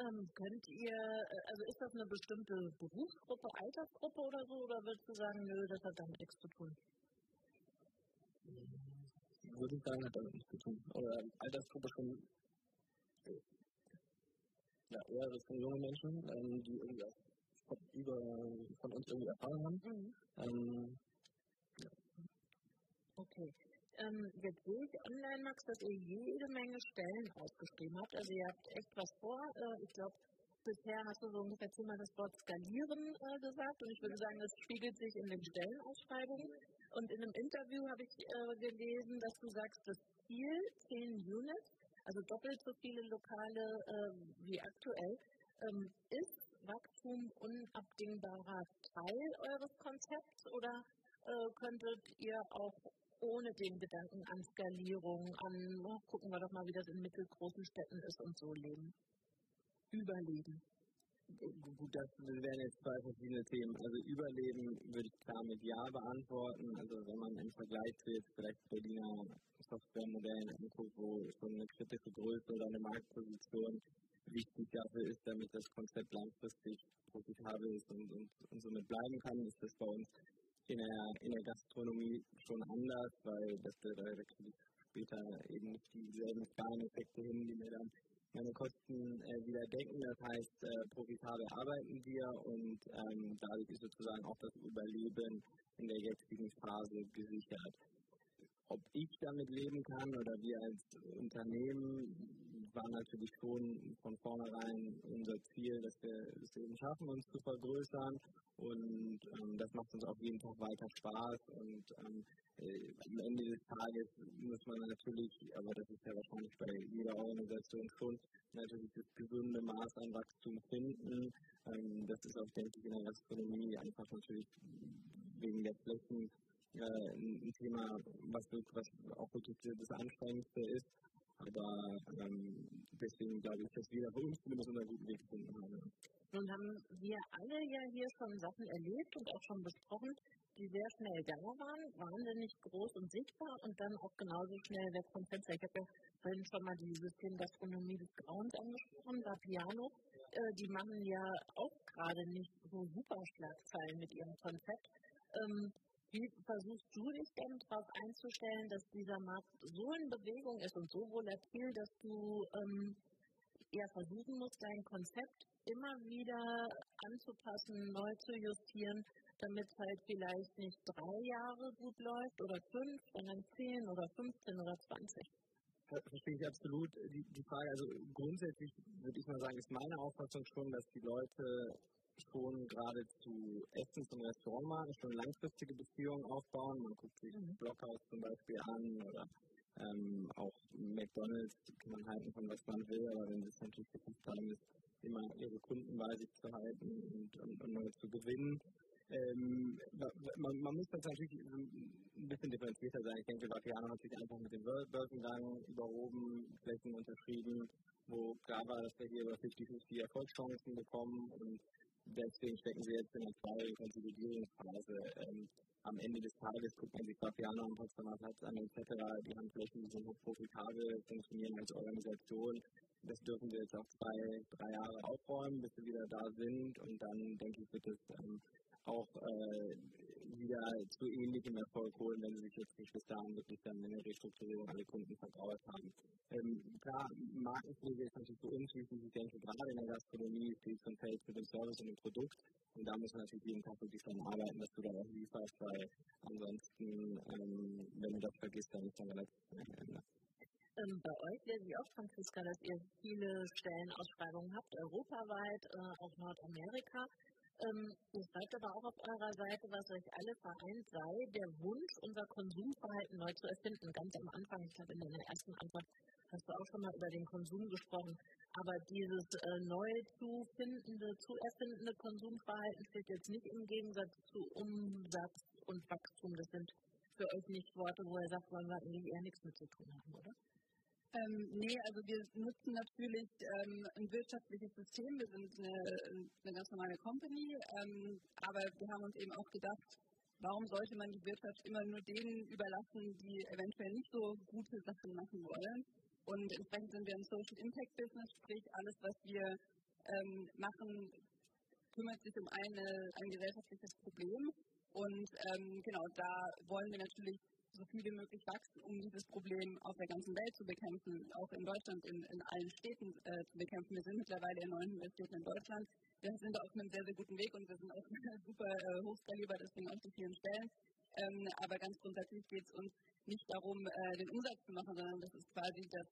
Ähm, könnt ihr, äh, also ist das eine bestimmte Berufsgruppe, Altersgruppe oder so, oder würdest du sagen, nö, das hat damit nichts zu tun? Würde ich sagen, hat damit nichts zu tun. Oder Altersgruppe schon äh, ja, eher Richtung junge Menschen, ähm, die irgendwie auch über, von uns irgendwie erfahren haben. Mhm. Ähm, ja. Okay. Ähm, jetzt sehe ich online, Max, dass ihr jede Menge Stellen ausgeschrieben habt. Also ihr habt echt was vor. Äh, ich glaube, bisher hast du so ungefähr zehnmal das Wort skalieren äh, gesagt und ich würde sagen, das spiegelt sich in den Stellenausschreibungen. Und in einem Interview habe ich äh, gelesen, dass du sagst, das Ziel 10 Units, also doppelt so viele Lokale äh, wie aktuell, ähm, ist Wachstum unabdingbarer Teil eures Konzepts oder äh, könntet ihr auch ohne den Gedanken an Skalierung, an oh, gucken wir doch mal, wie das in mittelgroßen Städten ist und so leben? Überleben. Gut, das wären jetzt zwei verschiedene Themen. Also Überleben würde ich klar mit Ja beantworten. Also wenn man im Vergleich zu jetzt vielleicht Berliner Softwaremodellen anguckt, wo schon eine kritische Größe oder eine Marktposition wichtig dafür ist, damit das Konzept langfristig profitabel ist und, und, und somit bleiben kann, ist das bei uns in der, in der Gastronomie schon anders, weil das, da, da kriege ich später eben nicht dieselben Skaleneffekte hin, die mir dann meine Kosten äh, wieder decken. Das heißt, äh, profitabel arbeiten wir und ähm, dadurch ist sozusagen auch das Überleben in der jetzigen Phase gesichert. Ob ich damit leben kann oder wir als Unternehmen, war natürlich schon von vornherein unser Ziel, dass wir es eben schaffen, uns zu vergrößern. Und ähm, das macht uns auf jeden Tag weiter Spaß. Und ähm, äh, am Ende des Tages muss man natürlich, aber das ist ja wahrscheinlich bei jeder Organisation schon, natürlich das gesunde Maß an Wachstum finden. Ähm, das ist auch, denke ich, in der Gastronomie einfach natürlich wegen der Flächen äh, ein Thema, was, was auch wirklich das Anstrengendste ist. Aber ähm, deswegen glaube ich, dass wir da für uns zumindest einen guten Weg gefunden haben. Nun haben wir alle ja hier schon Sachen erlebt und auch schon besprochen, die sehr schnell da waren, wahnsinnig groß und sichtbar und dann auch genauso schnell weg vom Fenster. Ich habe ja vorhin schon mal die Systemgastronomie des Grauens angesprochen, da Piano. Äh, die machen ja auch gerade nicht so super Schlagzeilen mit ihrem Konzept. Ähm, wie versuchst du dich denn darauf einzustellen, dass dieser Markt so in Bewegung ist und so volatil, dass du ähm, eher versuchen musst, dein Konzept immer wieder anzupassen, neu zu justieren, damit es halt vielleicht nicht drei Jahre gut läuft oder fünf, sondern zehn oder 15 oder 20? Verstehe ich absolut die, die Frage. Also grundsätzlich würde ich mal sagen, ist meine Auffassung schon, dass die Leute schon gerade zu Essens- und Restaurantmarken schon langfristige Beziehungen aufbauen. Man guckt sich mhm. Blockhaus zum Beispiel an oder ähm, auch McDonalds kann man halten von was man will, aber wenn sie es natürlich versucht haben, ist immer ihre Kunden bei sich zu halten und, und, und neu zu gewinnen. Ähm, man, man, muss das natürlich ein bisschen differenzierter sein. Ich denke, Vapiano hat sich einfach mit dem Börsengang überhoben, Flächen unterschrieben, wo klar war, dass wir hier über 50-50 Erfolgschancen bekommen und deswegen stecken wir jetzt in einer zweiten Konsolidierungsphase. Ähm, am Ende des Tages guckt man sich Fabiano und Potsdamer Platz an etc. Die haben Flächen, die sind hochprofitabel, funktionieren als Organisation. Das dürfen wir jetzt auch zwei, drei Jahre aufräumen, bis wir wieder da sind. Und dann, denke ich, wird es ähm, auch äh, wieder zu ähnlichem Erfolg holen, wenn sie sich jetzt nicht bis dahin wirklich dann in der Restrukturierung alle Kunden vertraut haben. Ähm, klar, Markenpflege ist natürlich für uns wichtig. Ich denke, gerade in der Gastronomie steht und fällt für den Service und dem Produkt. Und da muss man natürlich jeden Tag wirklich daran arbeiten, dass du da auch lieferst, weil ansonsten, ähm, wenn du das vergisst, dann ist dann relativ Ende. Ähm, bei euch lese ich auch, Franziska, dass ihr viele Stellenausschreibungen habt, europaweit, äh, auch Nordamerika. Ähm, ihr schreibt aber auch auf eurer Seite, was euch alle vereint sei, der Wunsch, unser Konsumverhalten neu zu erfinden. Ganz am Anfang, ich glaube in der ersten Antwort hast du auch schon mal über den Konsum gesprochen. Aber dieses äh, neu zu findende, zu erfindende Konsumverhalten steht jetzt nicht im Gegensatz zu Umsatz und Wachstum. Das sind für euch nicht Worte, wo ihr sagt, wollen wir eigentlich eher nichts mit zu tun haben, oder? Ähm, nee, also wir nutzen natürlich ähm, ein wirtschaftliches System. Wir sind eine, eine ganz normale Company, ähm, aber wir haben uns eben auch gedacht, warum sollte man die Wirtschaft immer nur denen überlassen, die eventuell nicht so gute Sachen machen wollen? Und entsprechend sind wir ein Social Impact Business, sprich alles, was wir ähm, machen, kümmert sich um eine, ein gesellschaftliches Problem. Und ähm, genau, da wollen wir natürlich so viel wie möglich wachsen, um dieses Problem auf der ganzen Welt zu bekämpfen, auch in Deutschland, in, in allen Städten äh, zu bekämpfen. Wir sind mittlerweile in neun Universitäten in Deutschland. Wir sind auf einem sehr, sehr guten Weg und wir sind auch super äh, hochskalierbar, deswegen auch die vielen Stellen. Ähm, aber ganz grundsätzlich geht es uns nicht darum, äh, den Umsatz zu machen, sondern das ist quasi das,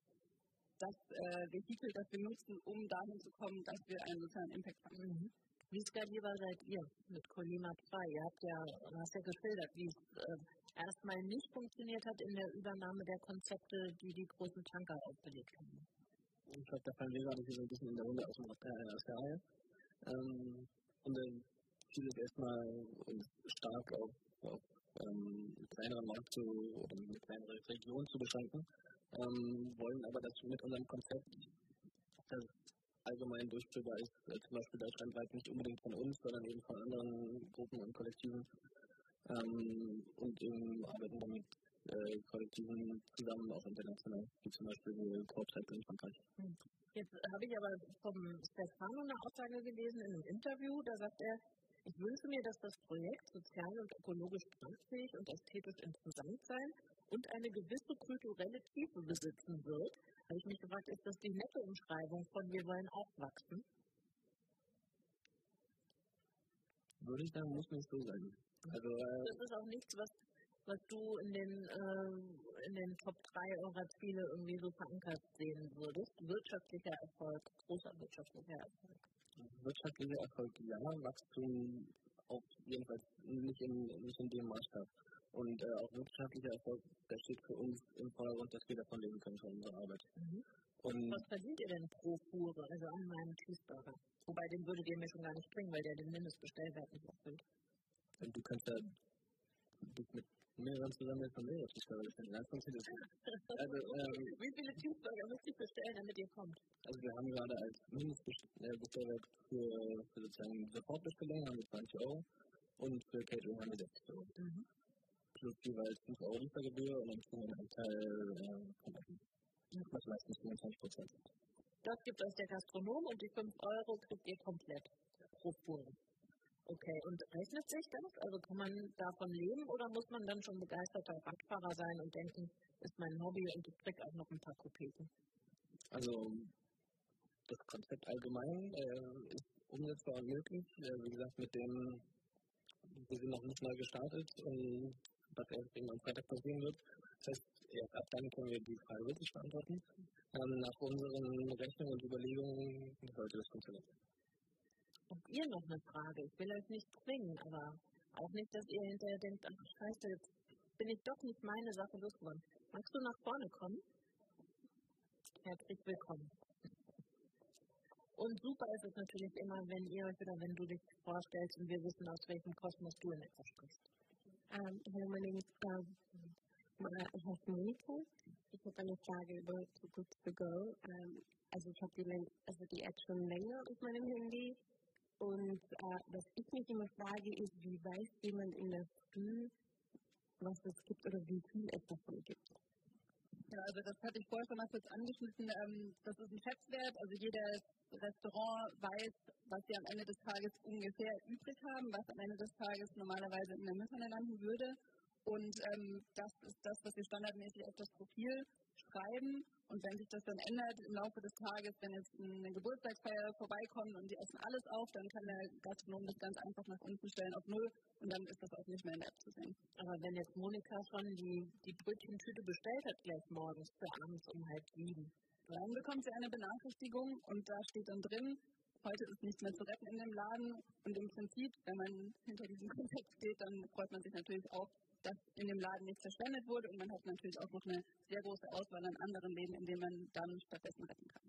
das äh, Vehikel, das wir nutzen, um dahin zu kommen, dass wir einen sozialen Impact haben. Mhm. Wie skalierbar seid ihr mit Colima 2? Ihr habt ja, hast ja geschildert, wie es äh, erstmal nicht funktioniert hat in der Übernahme der Konzepte, die die großen Tanker aufgelegt haben. Ich glaube, da fallen wir gerade so ein bisschen in der Runde aus, äh, aus der Reihe. Ähm, und äh, Ziel ist erstmal stark auf, auf ähm, kleineren Markt zu, oder eine kleinere Region zu beschränken, ähm, wollen aber das mit unserem Konzept, das allgemein durchführbar ist, äh, zum Beispiel deutschlandweit nicht unbedingt von uns, sondern eben von anderen Gruppen und Kollektiven ähm, und eben arbeiten damit äh, Kollektiven zusammen, auch international, wie zum Beispiel die Corpset in Frankreich. Hm. Jetzt habe ich aber vom Stefano eine Aussage gelesen in einem Interview, da sagt er, ich wünsche mir, dass das Projekt sozial und ökologisch tragfähig und ästhetisch interessant sein und eine gewisse kulturelle Tiefe besitzen wird. Habe ich mich gefragt, ist das die nette Umschreibung von wir wollen auch wachsen? Würde ich sagen, muss nicht so sein. Also, äh, das ist auch nichts, was, was du in den, äh, in den Top 3 eurer Ziele irgendwie so verankert sehen würdest. Wirtschaftlicher Erfolg, großer wirtschaftlicher Erfolg wirtschaftlicher Erfolg ja, Wachstum auf jeden Fall nicht in, nicht in dem Maßstab. Und äh, auch wirtschaftlicher Erfolg, der steht für uns im Vordergrund, dass wir davon leben können von unserer Arbeit. Mhm. Und Was verdient ihr denn pro Fuhre, also an meinem Cheeseburger? Wobei, den würdet ihr mir schon gar nicht bringen, weil der den Mindestbestellwert nicht erfüllt. Und du kannst ja mit mehreren zusammen von mir Cheeseburger bestellen. Das funktioniert also, ähm, Wie viele Cheeseburger müsst ihr bestellen, damit ihr kommt? Also wir haben gerade als Mindestbestellwert für, für sozusagen Supportbestellungen haben wir 20 Euro und für Catering haben wir 60 Euro. Mhm. Plus jeweils 5 Euro Liefergebühr und dann kriegen wir einen Anteil äh, von Was meistens 25 Prozent. Das gibt euch der Gastronom und die 5 Euro kriegt ihr komplett pro Fuhre. Okay, und rechnet sich das? Also kann man davon leben oder muss man dann schon begeisterter Radfahrer sein und denken, ist mein Hobby und ich krieg auch noch ein paar Kopeken? Also das Konzept allgemein äh, ist umsetzbar und möglich. Äh, wie gesagt, mit dem, wir sind noch nicht neu gestartet und was erst am Freitag passieren wird. Das heißt, erst ab dann können wir die Frage wirklich beantworten. Ähm, nach unseren Rechnungen und Überlegungen sollte das funktionieren. Habt ihr noch eine Frage? Ich will euch nicht zwingen, aber auch nicht, dass ihr hinterher denkt, ach scheiße, jetzt bin ich doch nicht meine Sache losgeworden. Magst du nach vorne kommen? Herzlich willkommen. Und super ist es natürlich immer, wenn ihr euch oder wenn du dich vorstellst und wir wissen, aus welchem Kosmos du in etwas sprichst. Um, hello, my name is Monika. Ich habe eine Frage über Too Good To Go. Um, also ich habe die, also die App schon länger auf meinem Handy und uh, was ich mich immer frage, ist, wie weiß jemand in der Früh, was es gibt oder wie viel es davon gibt. Ja, also das hatte ich vorher schon mal kurz angeschnitten. Ähm, das ist ein Schätzwert. Also jedes Restaurant weiß, was sie am Ende des Tages ungefähr übrig haben, was am Ende des Tages normalerweise in der landen würde. Und ähm, das ist das, was wir standardmäßig auf das Profil schreiben. Und wenn sich das dann ändert im Laufe des Tages, wenn jetzt eine Geburtstagsfeier vorbeikommt und die essen alles auf, dann kann der Gastronom das ganz einfach nach unten stellen auf Null und dann ist das auch nicht mehr in der App zu sehen. Aber wenn jetzt Monika schon die, die Brötchentüte bestellt hat, gleich morgens für abends um halb sieben, dann bekommt sie eine Benachrichtigung und da steht dann drin, heute ist nichts mehr zu retten in dem Laden. Und im Prinzip, wenn man hinter diesem Konzept steht, dann freut man sich natürlich auch, dass in dem Laden nichts verschwendet wurde und man hat natürlich auch noch eine sehr große Auswahl an anderen Läden, in denen man dann stattdessen retten kann.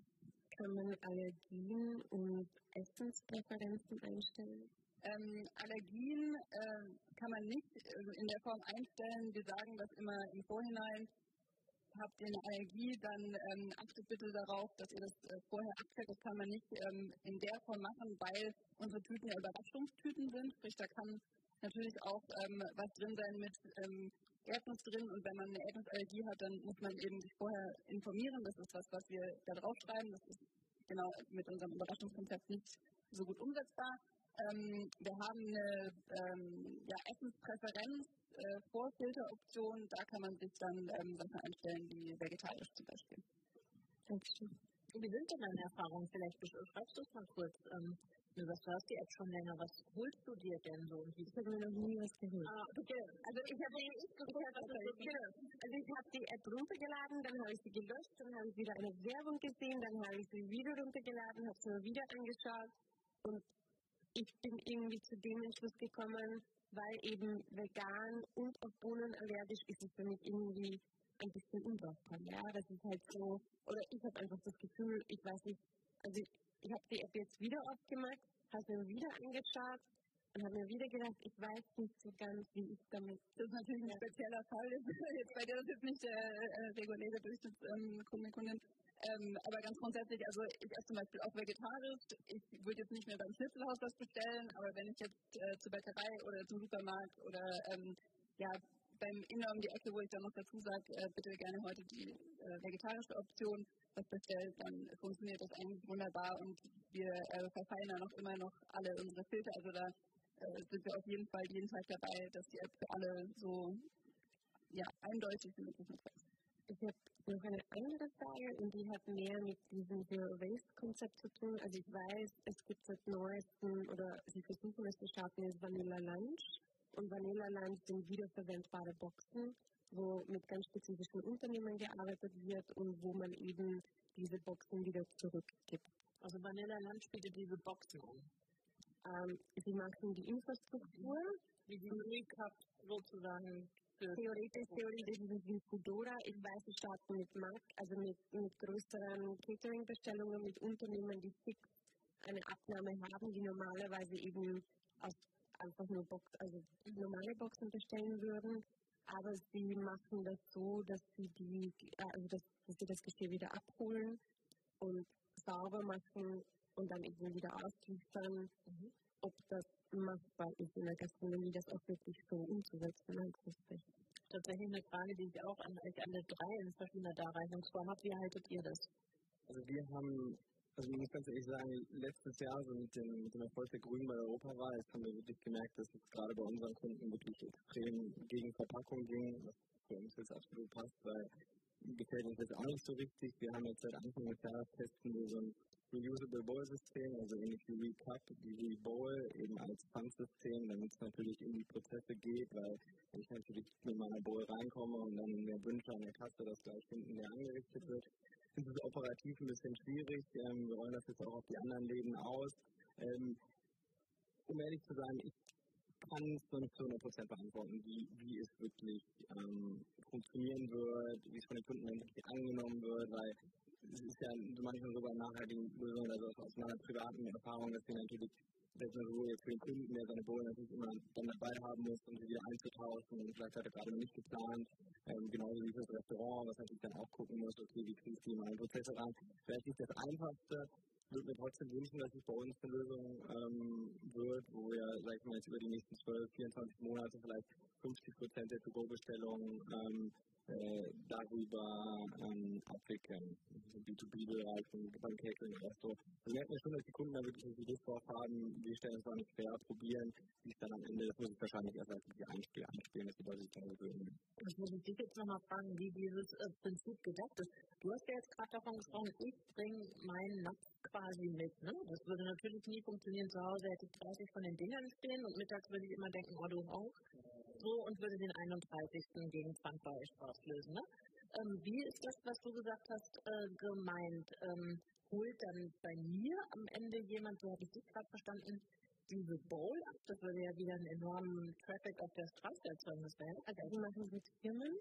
Kann man Allergien und Essenspräferenzen einstellen? Ähm, Allergien äh, kann man nicht äh, in der Form einstellen. Wir sagen das immer im Vorhinein. Habt ihr eine Allergie, dann ähm, achtet bitte darauf, dass ihr das äh, vorher abklärt. Das kann man nicht ähm, in der Form machen, weil unsere Tüten ja Überraschungstüten sind. Sprich, da kann natürlich auch ähm, was drin sein mit ähm, Erdnuss drin und wenn man eine Erdnussallergie hat, dann muss man eben sich vorher informieren. Das ist was, was wir da drauf schreiben. Das ist genau mit unserem Überraschungskonzept nicht so gut umsetzbar. Ähm, wir haben eine ähm, ja, Essenspräferenz äh, vor Filteroption. Da kann man sich dann ähm, Sachen einstellen, wie vegetarisch zum Beispiel. Dankeschön. Wie sind denn deine Erfahrungen? Vielleicht beschreibst du es mal kurz. Ähm, Du hast die App schon länger. Was holst du dir denn so? Und ich habe mir noch nie was geholt. Ah, okay. Also ich habe ich gehört, was ist. Genau. Also ich habe die App runtergeladen, dann habe ich sie gelöscht, dann habe ich wieder eine Werbung gesehen, dann habe ich sie wieder runtergeladen, habe sie mir wieder angeschaut und ich bin irgendwie zu dem Entschluss gekommen, weil eben vegan und auf Bohnen allergisch ist es für mich irgendwie ein bisschen unbrauchbar. Ja, das ist halt so, oder ich habe einfach das Gefühl, ich weiß nicht, also ich, habe die App jetzt wieder aufgemacht, habe mir wieder angeschaut und habe mir wieder gedacht, ich weiß nicht so ganz, wie ich damit. Das ist natürlich ein spezieller Fall. Jetzt bei dir ist jetzt nicht der äh, reguläre Durchschnittskunde, ähm, Kundin. Ähm, aber ganz grundsätzlich, also ich esse zum Beispiel auch vegetarisch. Ich würde jetzt nicht mehr beim Schnitzelhaus was bestellen, aber wenn ich jetzt äh, zur Bäckerei oder zum Supermarkt oder ähm, ja, beim Inder um die Ecke, wo ich dann noch dazu sage, äh, bitte gerne heute die äh, vegetarische Option, was bestellt, dann funktioniert das eigentlich wunderbar und wir äh, verfeinern auch immer noch alle unsere Filter. Also da äh, sind wir auf jeden Fall jeden Tag dabei, dass die App für alle so ja, eindeutig nutzt. Ich habe noch eine andere Frage und die hat mehr mit diesem Zero Waste Konzept zu tun. Also ich weiß, es gibt seit neuestem oder sie versuchen es zu ist Vanilla Lunch und Vanilla Lunch sind wiederverwendbare Boxen, wo mit ganz spezifischen Unternehmen gearbeitet wird und wo man eben diese Boxen wieder zurückgibt. Also Vanilla Lunch bietet diese Boxen an. Ähm, sie machen die Infrastruktur, wie die Recap sozusagen. Theoretisch, theoretisch ist es wie Foodora. Ich weiß, sie starten mit Mark, also mit, mit größeren Catering-Bestellungen, mit Unternehmen, die fix eine Abnahme haben, die normalerweise eben aus einfach nur Box, also normale Boxen bestellen würden. Aber sie machen das so, dass sie die, also dass, dass sie das Geschirr wieder abholen und sauber machen und dann eben wieder ausliefern. Mhm. Ob das machbar ist in der Gastronomie, das auch wirklich so umzusetzen langfristig. Tatsächlich eine Frage, die ich auch an euch alle drei in verschiedener Darreichungsform habe. Wie haltet ihr das? Also wir haben also ich muss ganz ehrlich sagen, letztes Jahr so mit dem, mit dem Erfolg der Grünen bei der Europawahl, jetzt haben wir wirklich gemerkt, dass es gerade bei unseren Kunden wirklich extrem gegen Verpackung ging, was für uns jetzt absolut passt, weil gefällt uns jetzt auch nicht so richtig. Wir haben jetzt seit Anfang des Jahres testen wir so ein Reusable Bowl System, also ähnlich wie WeCup, wie Bowl, eben als Pfandsystem, damit es natürlich in die Prozesse geht, weil wenn ich natürlich mit meiner Bowl reinkomme und dann mehr Wünsche an der Kasse, dass gleich hinten mehr angerichtet wird, ist es operativ ein bisschen schwierig. Ähm, wir rollen das jetzt auch auf die anderen Läden aus. Ähm, um ehrlich zu sein, ich kann es noch nicht zu 100% beantworten, wie, wie es wirklich ähm, funktionieren wird, wie es von den Kunden wirklich angenommen wird, weil es ist ja manchmal sogar nachhaltigen Lösungen, also aus meiner privaten Erfahrung, dass wir natürlich dass man so jetzt für den Kunden, der seine Bohlen natürlich immer dann dabei haben muss, um sie wieder einzutauschen und vielleicht hat er gerade noch nicht geplant, ähm, genauso wie fürs Restaurant, was natürlich dann auch gucken muss, okay, wie kriege ich die in Prozesse rein. Vielleicht ist das Einfachste, würde mir trotzdem wünschen, dass es bei uns eine Lösung ähm, wird, wo wir, sag ich mal, jetzt über die nächsten 12, 24 Monate vielleicht 50 Prozent der To-Go-Bestellungen ähm, äh, darüber ähm, abwickeln. Also B2B-Bereich beim Catering oder so. Also merkt man schon, dass die Kunden da wirklich eine Lust drauf haben. Wir stellen es auch nicht quer, probieren, wie es dann am Ende, das muss ich wahrscheinlich erst als die einspielen, einspielen, dass die Leute sich dann gewöhnen. Ich muss dich jetzt nochmal fragen, wie dieses äh, Prinzip gedacht ist. Du hast ja jetzt gerade davon gesprochen, ich bringe meinen Napf quasi mit. Ne? Das würde natürlich nie funktionieren. Zu Hause hätte ich 30 von den Dingern stehen und mittags würde ich immer denken, oh du auch so und würde den 31. gegen Frankreich auslösen. Ne? Ähm, wie ist das, was du gesagt hast, äh, gemeint? Ähm, holt dann bei mir am Ende jemand, so habe ich dich gerade verstanden, diese Bowl ab? Das würde ja wieder einen enormen Traffic auf der Straße erzeugen. Das wäre also die machen es mit Firmen.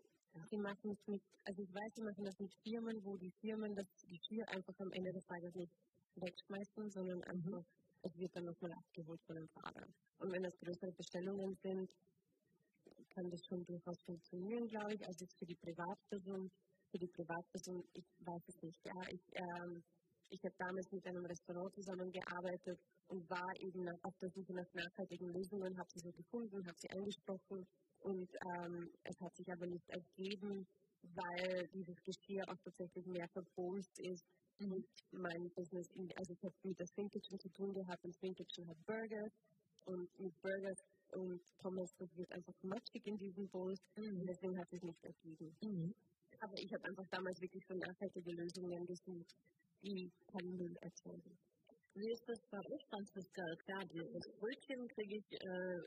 Die machen es mit, also ich weiß, die machen das mit Firmen, wo die Firmen das Geschirr einfach am Ende des Tages nicht wegschmeißen, sondern einfach, es wird dann nochmal abgeholt von dem Fahrer. Und wenn das größere Bestellungen sind, kann das schon durchaus funktionieren, glaube ich. Also jetzt für die Privatperson, für die Privatperson, ich weiß es nicht. Ja, ich, ähm, ich habe damals mit einem Restaurant zusammengearbeitet und war eben auf der Suche nach nachhaltigen Lösungen, habe sie so gefunden, habe sie angesprochen und ähm, es hat sich aber nicht ergeben, weil dieses Geschirr auch tatsächlich mehr verpost ist mit meinem Business. In, also ich habe mit der Swing Kitchen zu tun gehabt und Swing Kitchen hat Burgers und mit Burgers und das wird einfach matschig in diesen Bowls mhm. deswegen hat es nicht ergeben. Mhm. Aber ich habe einfach damals wirklich für nachhaltige Lösungen gesucht, die keinen Müll erzeugen. Wie ist das bei euch, Franziska? Klar, das Brötchen kriege ich äh,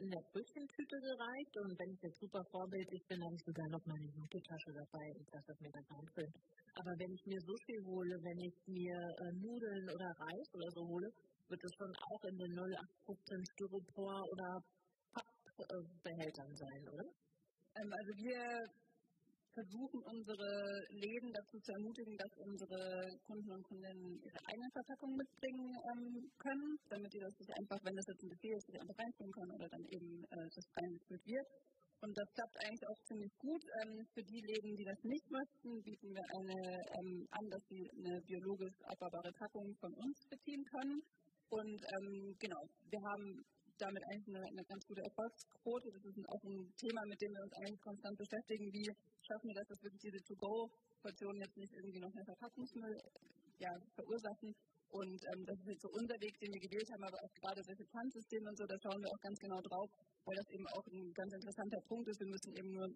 in der Brötchentüte gereicht und wenn ich jetzt super vorbildlich bin, habe ich sogar noch meine Jutetasche dabei und lasse das mir dann einfüllen. Aber wenn ich mir Sushi hole, wenn ich mir äh, Nudeln oder Reis oder so hole, wird es schon auch in den 0815 Styropor oder Pappbehältern sein, oder? Ähm, also wir versuchen, unsere Läden dazu zu ermutigen, dass unsere Kunden und Kundinnen ihre eigenen Verpackungen mitbringen ähm, können, damit die das sich einfach, wenn das jetzt ein Befehl ist, sich einfach reinfüllen können oder dann eben äh, das reingefüllt wird. Und das klappt eigentlich auch ziemlich gut. Ähm, für die Läden, die das nicht möchten, bieten wir eine, ähm, an, dass sie eine biologisch abbaubare Packung von uns beziehen können. Und ähm, genau, wir haben damit eigentlich eine, eine, ganz gute Erfolgsquote. Das ist auch ein Thema, mit dem wir uns eigentlich konstant beschäftigen. Wie schaffen wir das, dass wirklich diese To-Go-Portionen jetzt nicht irgendwie noch mehr Verpackungsmüll ja, verursachen? Und ähm, das ist jetzt so unser Weg, den wir gewählt haben, aber auch gerade solche Pfandsysteme und so, da schauen wir auch ganz genau drauf, weil das eben auch ein ganz interessanter Punkt ist. Wir müssen eben nur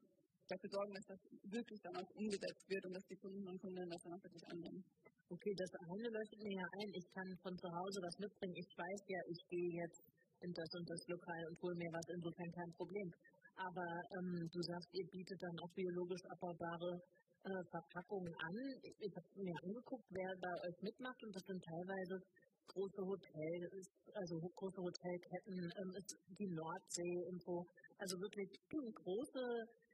dafür sorgen, dass das wirklich dann auch umgesetzt wird und dass die Kunden und Kundinnen das dann auch wirklich annehmen. Okay, das eine leuchtet mir ja ein. Ich kann von zu Hause was mitbringen. Ich weiß ja, ich gehe jetzt in das und das Lokal und hole mir was, insofern kein Problem. Aber ähm, du sagst, ihr bietet dann auch biologisch abbaubare äh, Verpackungen an. Ich, ich habe mir angeguckt, wer bei euch mitmacht und das sind teilweise große Hotels, also große Hotelketten, ähm, die Nordsee und so. Also wirklich große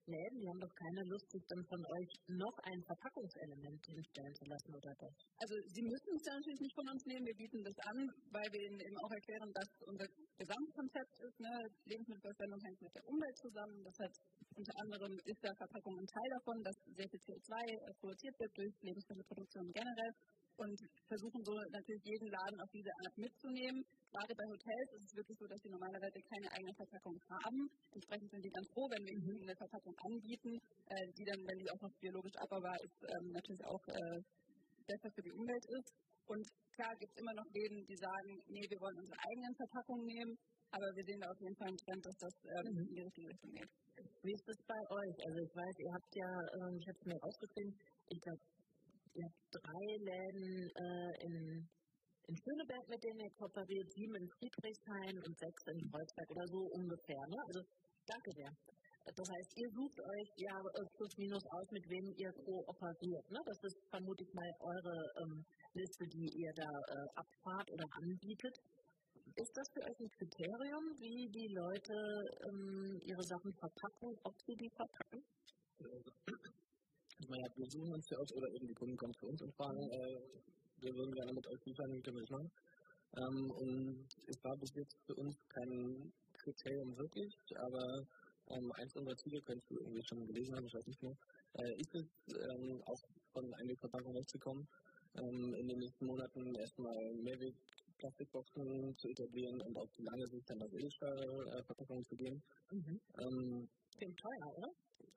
Läden, die haben doch keine Lust, sich dann von euch noch ein Verpackungselement hinstellen zu lassen, oder das? Also sie müssen es ja natürlich nicht von uns nehmen, wir bieten das an, weil wir ihnen eben auch erklären, dass unser Gesamtkonzept ist, ne? Lebensmittelverschwendung hängt mit der Umwelt zusammen. Das heißt, unter anderem ist der Verpackung ein Teil davon, dass sehr viel CO2 produziert wird durch Lebensmittelproduktion generell und versuchen so natürlich jeden Laden auf diese Art mitzunehmen. Gerade bei Hotels ist es wirklich so, dass sie normalerweise keine eigene Verpackung haben. Entsprechend sind die ganz froh, wenn wir ihnen eine Verpackung anbieten, äh, die dann, wenn die auch noch biologisch abbaubar ist, ähm, natürlich auch äh, besser für die Umwelt ist. Und klar gibt es immer noch Läden, die sagen, nee, wir wollen unsere eigenen Verpackungen nehmen, aber wir sehen da auf jeden Fall einen Trend, dass das ähm, mhm. in die richtige Richtung geht. Wie ist das bei euch? Also ich weiß, ihr habt ja, ähm, ich habe es mir ausgeschrieben, ich glaube, ihr habt drei Läden äh, in, in Schöneberg, mit denen ihr kooperiert, sieben in Friedrichshain und sechs in Kreuzberg oder so ungefähr. Ne? Also danke sehr. Das heißt, ihr sucht euch ja äh, plus minus aus, mit wem ihr kooperiert. Ne? Das ist vermutlich mal eure ähm, Liste, die ihr da äh, abfahrt oder anbietet. Ist das für euch ein Kriterium, wie die Leute ähm, ihre Sachen verpacken, ob sie die verpacken? Naja, wir suchen uns ja oft, oder eben die Kunden kommen zu uns und fragen, äh, wir würden gerne mit euch liefern, wie können wir das machen? Ähm, und es war bis jetzt für uns kein Kriterium wirklich, aber ähm, eins unserer Ziele, könntest du irgendwie schon gelesen haben, ich weiß nicht mehr, äh, ist es, ähm, auch von Einwegverpackung wegzukommen, ähm, in den nächsten Monaten erstmal Mehrweg-Plastikboxen zu etablieren und auf die lange Sicht dann auf Edelstahlverpackungen zu gehen. Mhm. Ähm, Klingt teuer, oder?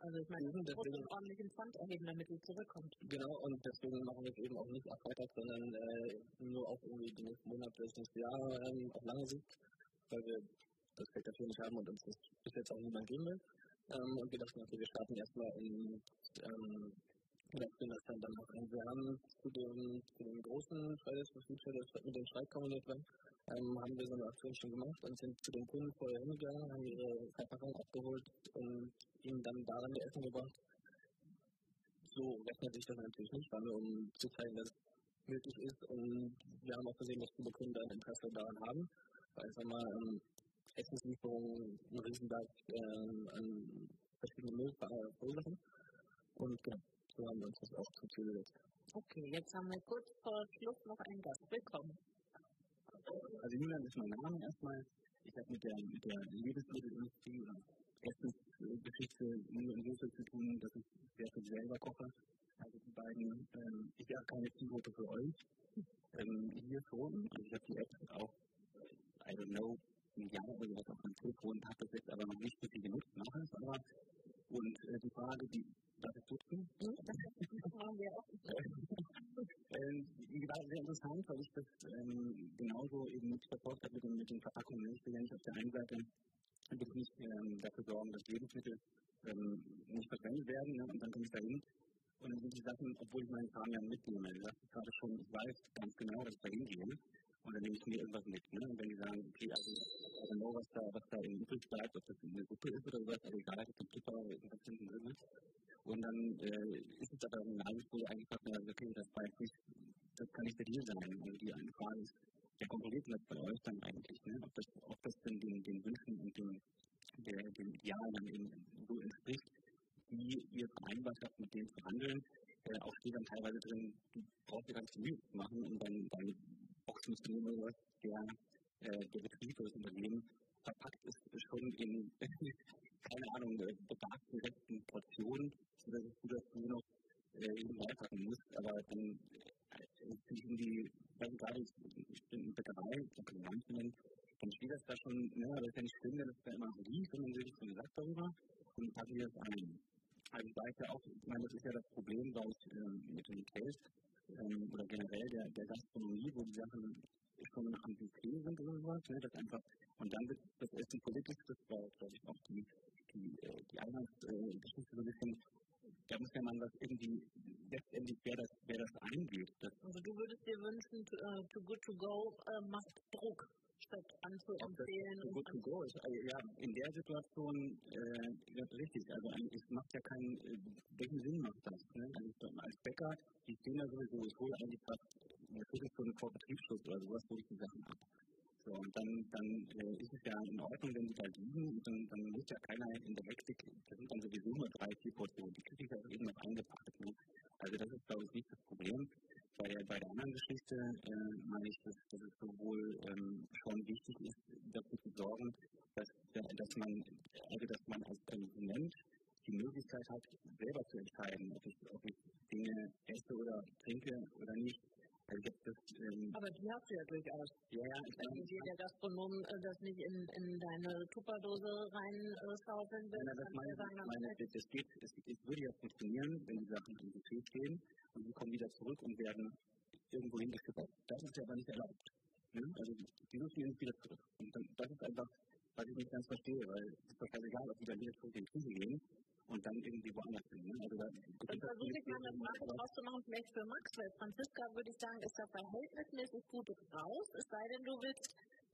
Also ich meine, deswegen einen ordentlichen Pfand erheben, damit die zurückkommt. Genau, und deswegen machen wir es eben auch nicht Freitag, sondern äh, nur auf irgendwie die nächsten Monate, das nächste Jahr ähm, auf lange Sicht, weil wir das Geld dafür nicht haben und uns das bis jetzt auch niemand geben will. Ähm, und wir dachten, okay, wir starten erstmal in ähm, ich bin das dann danach ein. Wir haben zu dem, zu dem großen Fridays for Future, das mit dem Streik wird, ähm, haben wir so eine Aktion schon gemacht und sind zu den Kunden vorher hingegangen, haben ihre Verpackung abgeholt und ihnen dann daran die Essen gebracht. So rechnet sich das natürlich nicht, weil wir, um zu zeigen, dass es möglich ist. Und wir haben auch gesehen, dass viele Kunden ein Interesse daran haben, weil es einmal ähm, Essenslieferungen einen Riesenberg ähm, an verschiedenen Müll verursachen. Und genau, so haben wir uns das auch zum Ziel gesetzt. Okay, jetzt haben wir kurz vor Schluss noch einen Gast. Willkommen. Also Julian ist mein Name erstmal. Ich habe mit der, der Lebensmittelindustrie oder Essensgeschichte nur in insofern zu tun, dass ich sehr viel selber koche. Also die beiden, ähm, ich habe keine Zielgruppe für euch. Ähm, hier schon, also ich habe die App auch, I don't know, ein Jahr oder sowas auf meinem Telefon, habe das jetzt aber noch nicht so viel genutzt, mache es aber. Und äh, die Frage, die darf ich duzen? Das wir auch. war sehr interessant, weil ich das ähm, genauso eben mitverfolgt habe mit den, mit den Verpackungen. Ich will ja nicht auf der einen Seite wirklich ähm, dafür sorgen, dass Lebensmittel ähm, nicht verwendet werden ne? und dann komme ich da hin und dann sind die Sachen, obwohl ich meinen Kram ja mitnehme, das ist gerade schon, ich weiß ganz genau, dass ich da hingehe und dann nehme ich mir irgendwas mit. Ne? Und wenn die sagen, okay, also, also know, was da, was da in übrig bleibt, ob das eine Suppe ist oder sowas, also egal, ich habe Pippa oder irgendwas hinten drin ist. Und dann äh, ist es aber im Nagelsbuch eigentlich fast, okay, das weiß nicht, das kann nicht der Deal sein. Also die eine Frage ist, wer kontrolliert das bei euch dann eigentlich? Ne? Ob, das, ob das denn den, den Wünschen und dem, der, dem Ideal dann eben so entspricht, wie ihr vereinbart habt, mit denen zu handeln. Äh, auch steht dann teilweise drin, du brauchst dir ganz Mühe zu machen, um dann deine Boxen zu nehmen oder was, der, äh, der Betrieb oder das Unternehmen verpackt ist schon in, keine Ahnung, äh, bedarften letzten Portionen, sodass du das nur noch äh, eben beipacken musst. Aber dann äh, finde ich irgendwie, also gerade ich bin in Bäckerei, ich habe Finanzen, dann steht das da schon, ne, aber das ist ja nicht schlimm, wenn es da immer so liegt und man sich schon gesagt darüber und packen wir das ein. Also ich weiß ja auch, ich meine, das ist ja das Problem, glaube ich, ähm, mit dem Case ähm, oder generell der, der Gastronomie, wo die Sachen schon am Buffet sind ne, das einfach, und dann wird das Essen politisch, das war, glaube ich, auch die, die, äh, die Eingangsgeschichte so ein bisschen, da muss ja man was irgendwie, letztendlich, wer das, wer das eingeht. Das also du würdest dir wünschen, to, uh, to Good To Go uh, macht Druck statt anzuempfehlen. To Good To Go ist, also, ja, in der Situation äh, ja, richtig, also es macht ja keinen, äh, welchen Sinn macht das? Ne? Also als Bäcker, die stehen da sowieso, ich hole eigentlich fast eine Viertelstunde vor Betriebsschluss oder sowas, hole ich die Sachen ab. So, und dann, dann äh, ist es ja in Ordnung, wenn die da liegen, dann, dann muss ja keiner in der Hektik, das sind dann sowieso nur drei, vier Portionen, die kriege ich ja eben noch eingepackt. Ne? Also das ist, glaube ich, nicht das Problem. Bei der, bei der anderen Geschichte äh, meine ich, dass, dass es sowohl ähm, schon wichtig ist, dafür zu sorgen, dass, dass, man, also dass man als Konsument die Möglichkeit hat, selber zu entscheiden, ob ich, ob ich Dinge esse oder trinke oder nicht also das, ähm, Aber die hast du ja durchaus. Ja, ja. Ich Wenn dir der Gastronom äh, das nicht in, in deine Tupperdose reinschaufeln will, ja, das dann meine, meine, das, das geht, es, es würde ja funktionieren, wenn die Sachen im Buffet stehen und sie kommen wieder zurück und werden irgendwo hingeschickt. Das ist ja aber nicht erlaubt. Ne? Also die müssen nicht wieder zurück. Und dann, das ist einfach, was ich nicht ganz verstehe, weil es ist doch egal, ob die dann wieder zurück in die Küche gehen und dann irgendwie woanders hin. Ne? Also da, dann versuche ich mal eine Frage draus zu machen, vielleicht für Max, weil Franziska würde ich sagen, ist da verhältnismäßig gut raus, es sei denn, du willst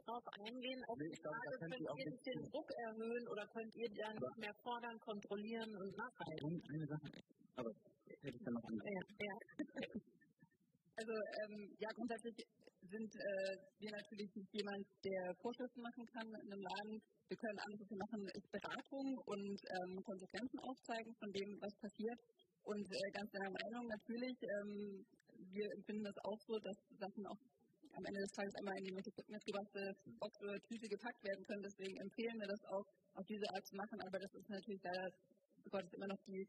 darauf eingehen, auf die Frage, könnt ihr den Druck erhöhen oder könnt ihr dann noch mehr fordern, kontrollieren und nachhalten? Eine Sache, aber hätte ich dann noch eine. Ja, ja. Also ähm, ja, grundsätzlich sind äh, wir natürlich nicht jemand, der Vorschriften machen kann in einem Laden. Wir können alles, was wir machen, ist Beratung und ähm, Konsequenzen aufzeigen von dem, was passiert. Und äh, ganz deiner Meinung natürlich, ähm, wir empfinden das auch so, dass Sachen auch am Ende des Tages einmal in die mitgebrachte Box oder Tüte gepackt werden können. Deswegen empfehlen wir das auch auf diese Art zu machen. Aber das ist natürlich leider, Gott, immer noch die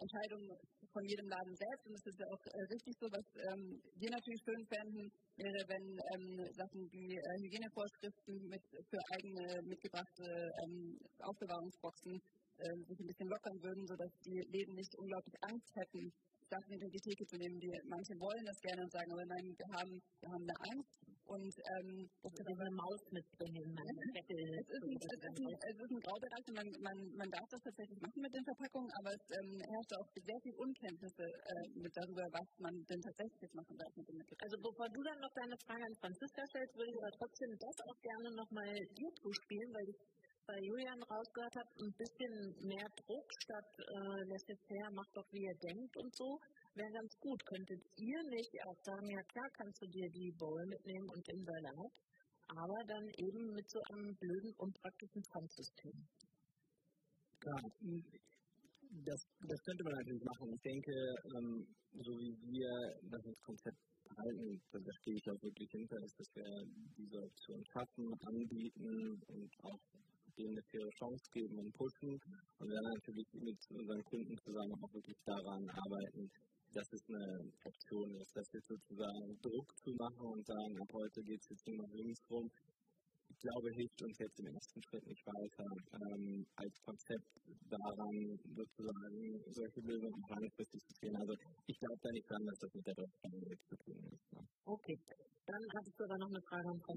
Entscheidung von jedem Laden selbst. Und es ist ja auch äh, richtig so, was ähm, wir natürlich schön fänden, wäre, wenn ähm, Sachen wie äh, Hygienevorschriften mit, für eigene mitgebrachte ähm, Aufbewahrungsboxen äh, sich ein bisschen lockern würden, sodass die Läden nicht unglaublich Angst hätten, Sachen in die Theke zu nehmen. Die, manche wollen das gerne und sagen, aber nein, wir haben, wir haben eine Angst. Und ähm, das ist eine Maus mitbringen. es, ist ein, es, ist ein, es ist ein Graubereich und man, man, man darf das tatsächlich machen mit den Verpackungen, aber es ähm, herrscht auch sehr viel Unkenntnisse äh, mit darüber, was man denn tatsächlich machen darf mit dem Mittel. Also bevor du dann noch deine Frage an Franziska stellst, würde ich aber trotzdem das auch gerne nochmal dir zuspielen, weil ich bei Julian rausgehört habe, ein bisschen mehr Druck statt äh, laissez-faire, macht doch wie ihr denkt und so, wäre ganz gut. Könntet ihr nicht auch sagen, ja klar kannst du dir die Bowl mitnehmen und den Salat, aber dann eben mit so einem blöden, unpraktischen Pfandsystem. Ja, das, das könnte man natürlich machen. Ich denke, ähm, so wie wir das Konzept halten, da stehe ich auch wirklich hinter, ist, dass wir diese Option schaffen, anbieten und auch denen eine faire Chance geben und pushen. Und dann natürlich mit unseren Kunden zusammen auch wirklich daran arbeiten, dass es eine Option ist, dass wir sozusagen Druck zu machen und sagen, ab heute geht es jetzt nur noch links rum, glaube, hilft uns jetzt im ersten Schritt nicht weiter, ähm, als Konzept daran sozusagen solche Lösungen langfristig zu sehen. Also ich glaube da nicht dran, dass das mit der Deutschland zu tun ist. Ne? Okay, dann hattest du aber noch eine Frage an Frau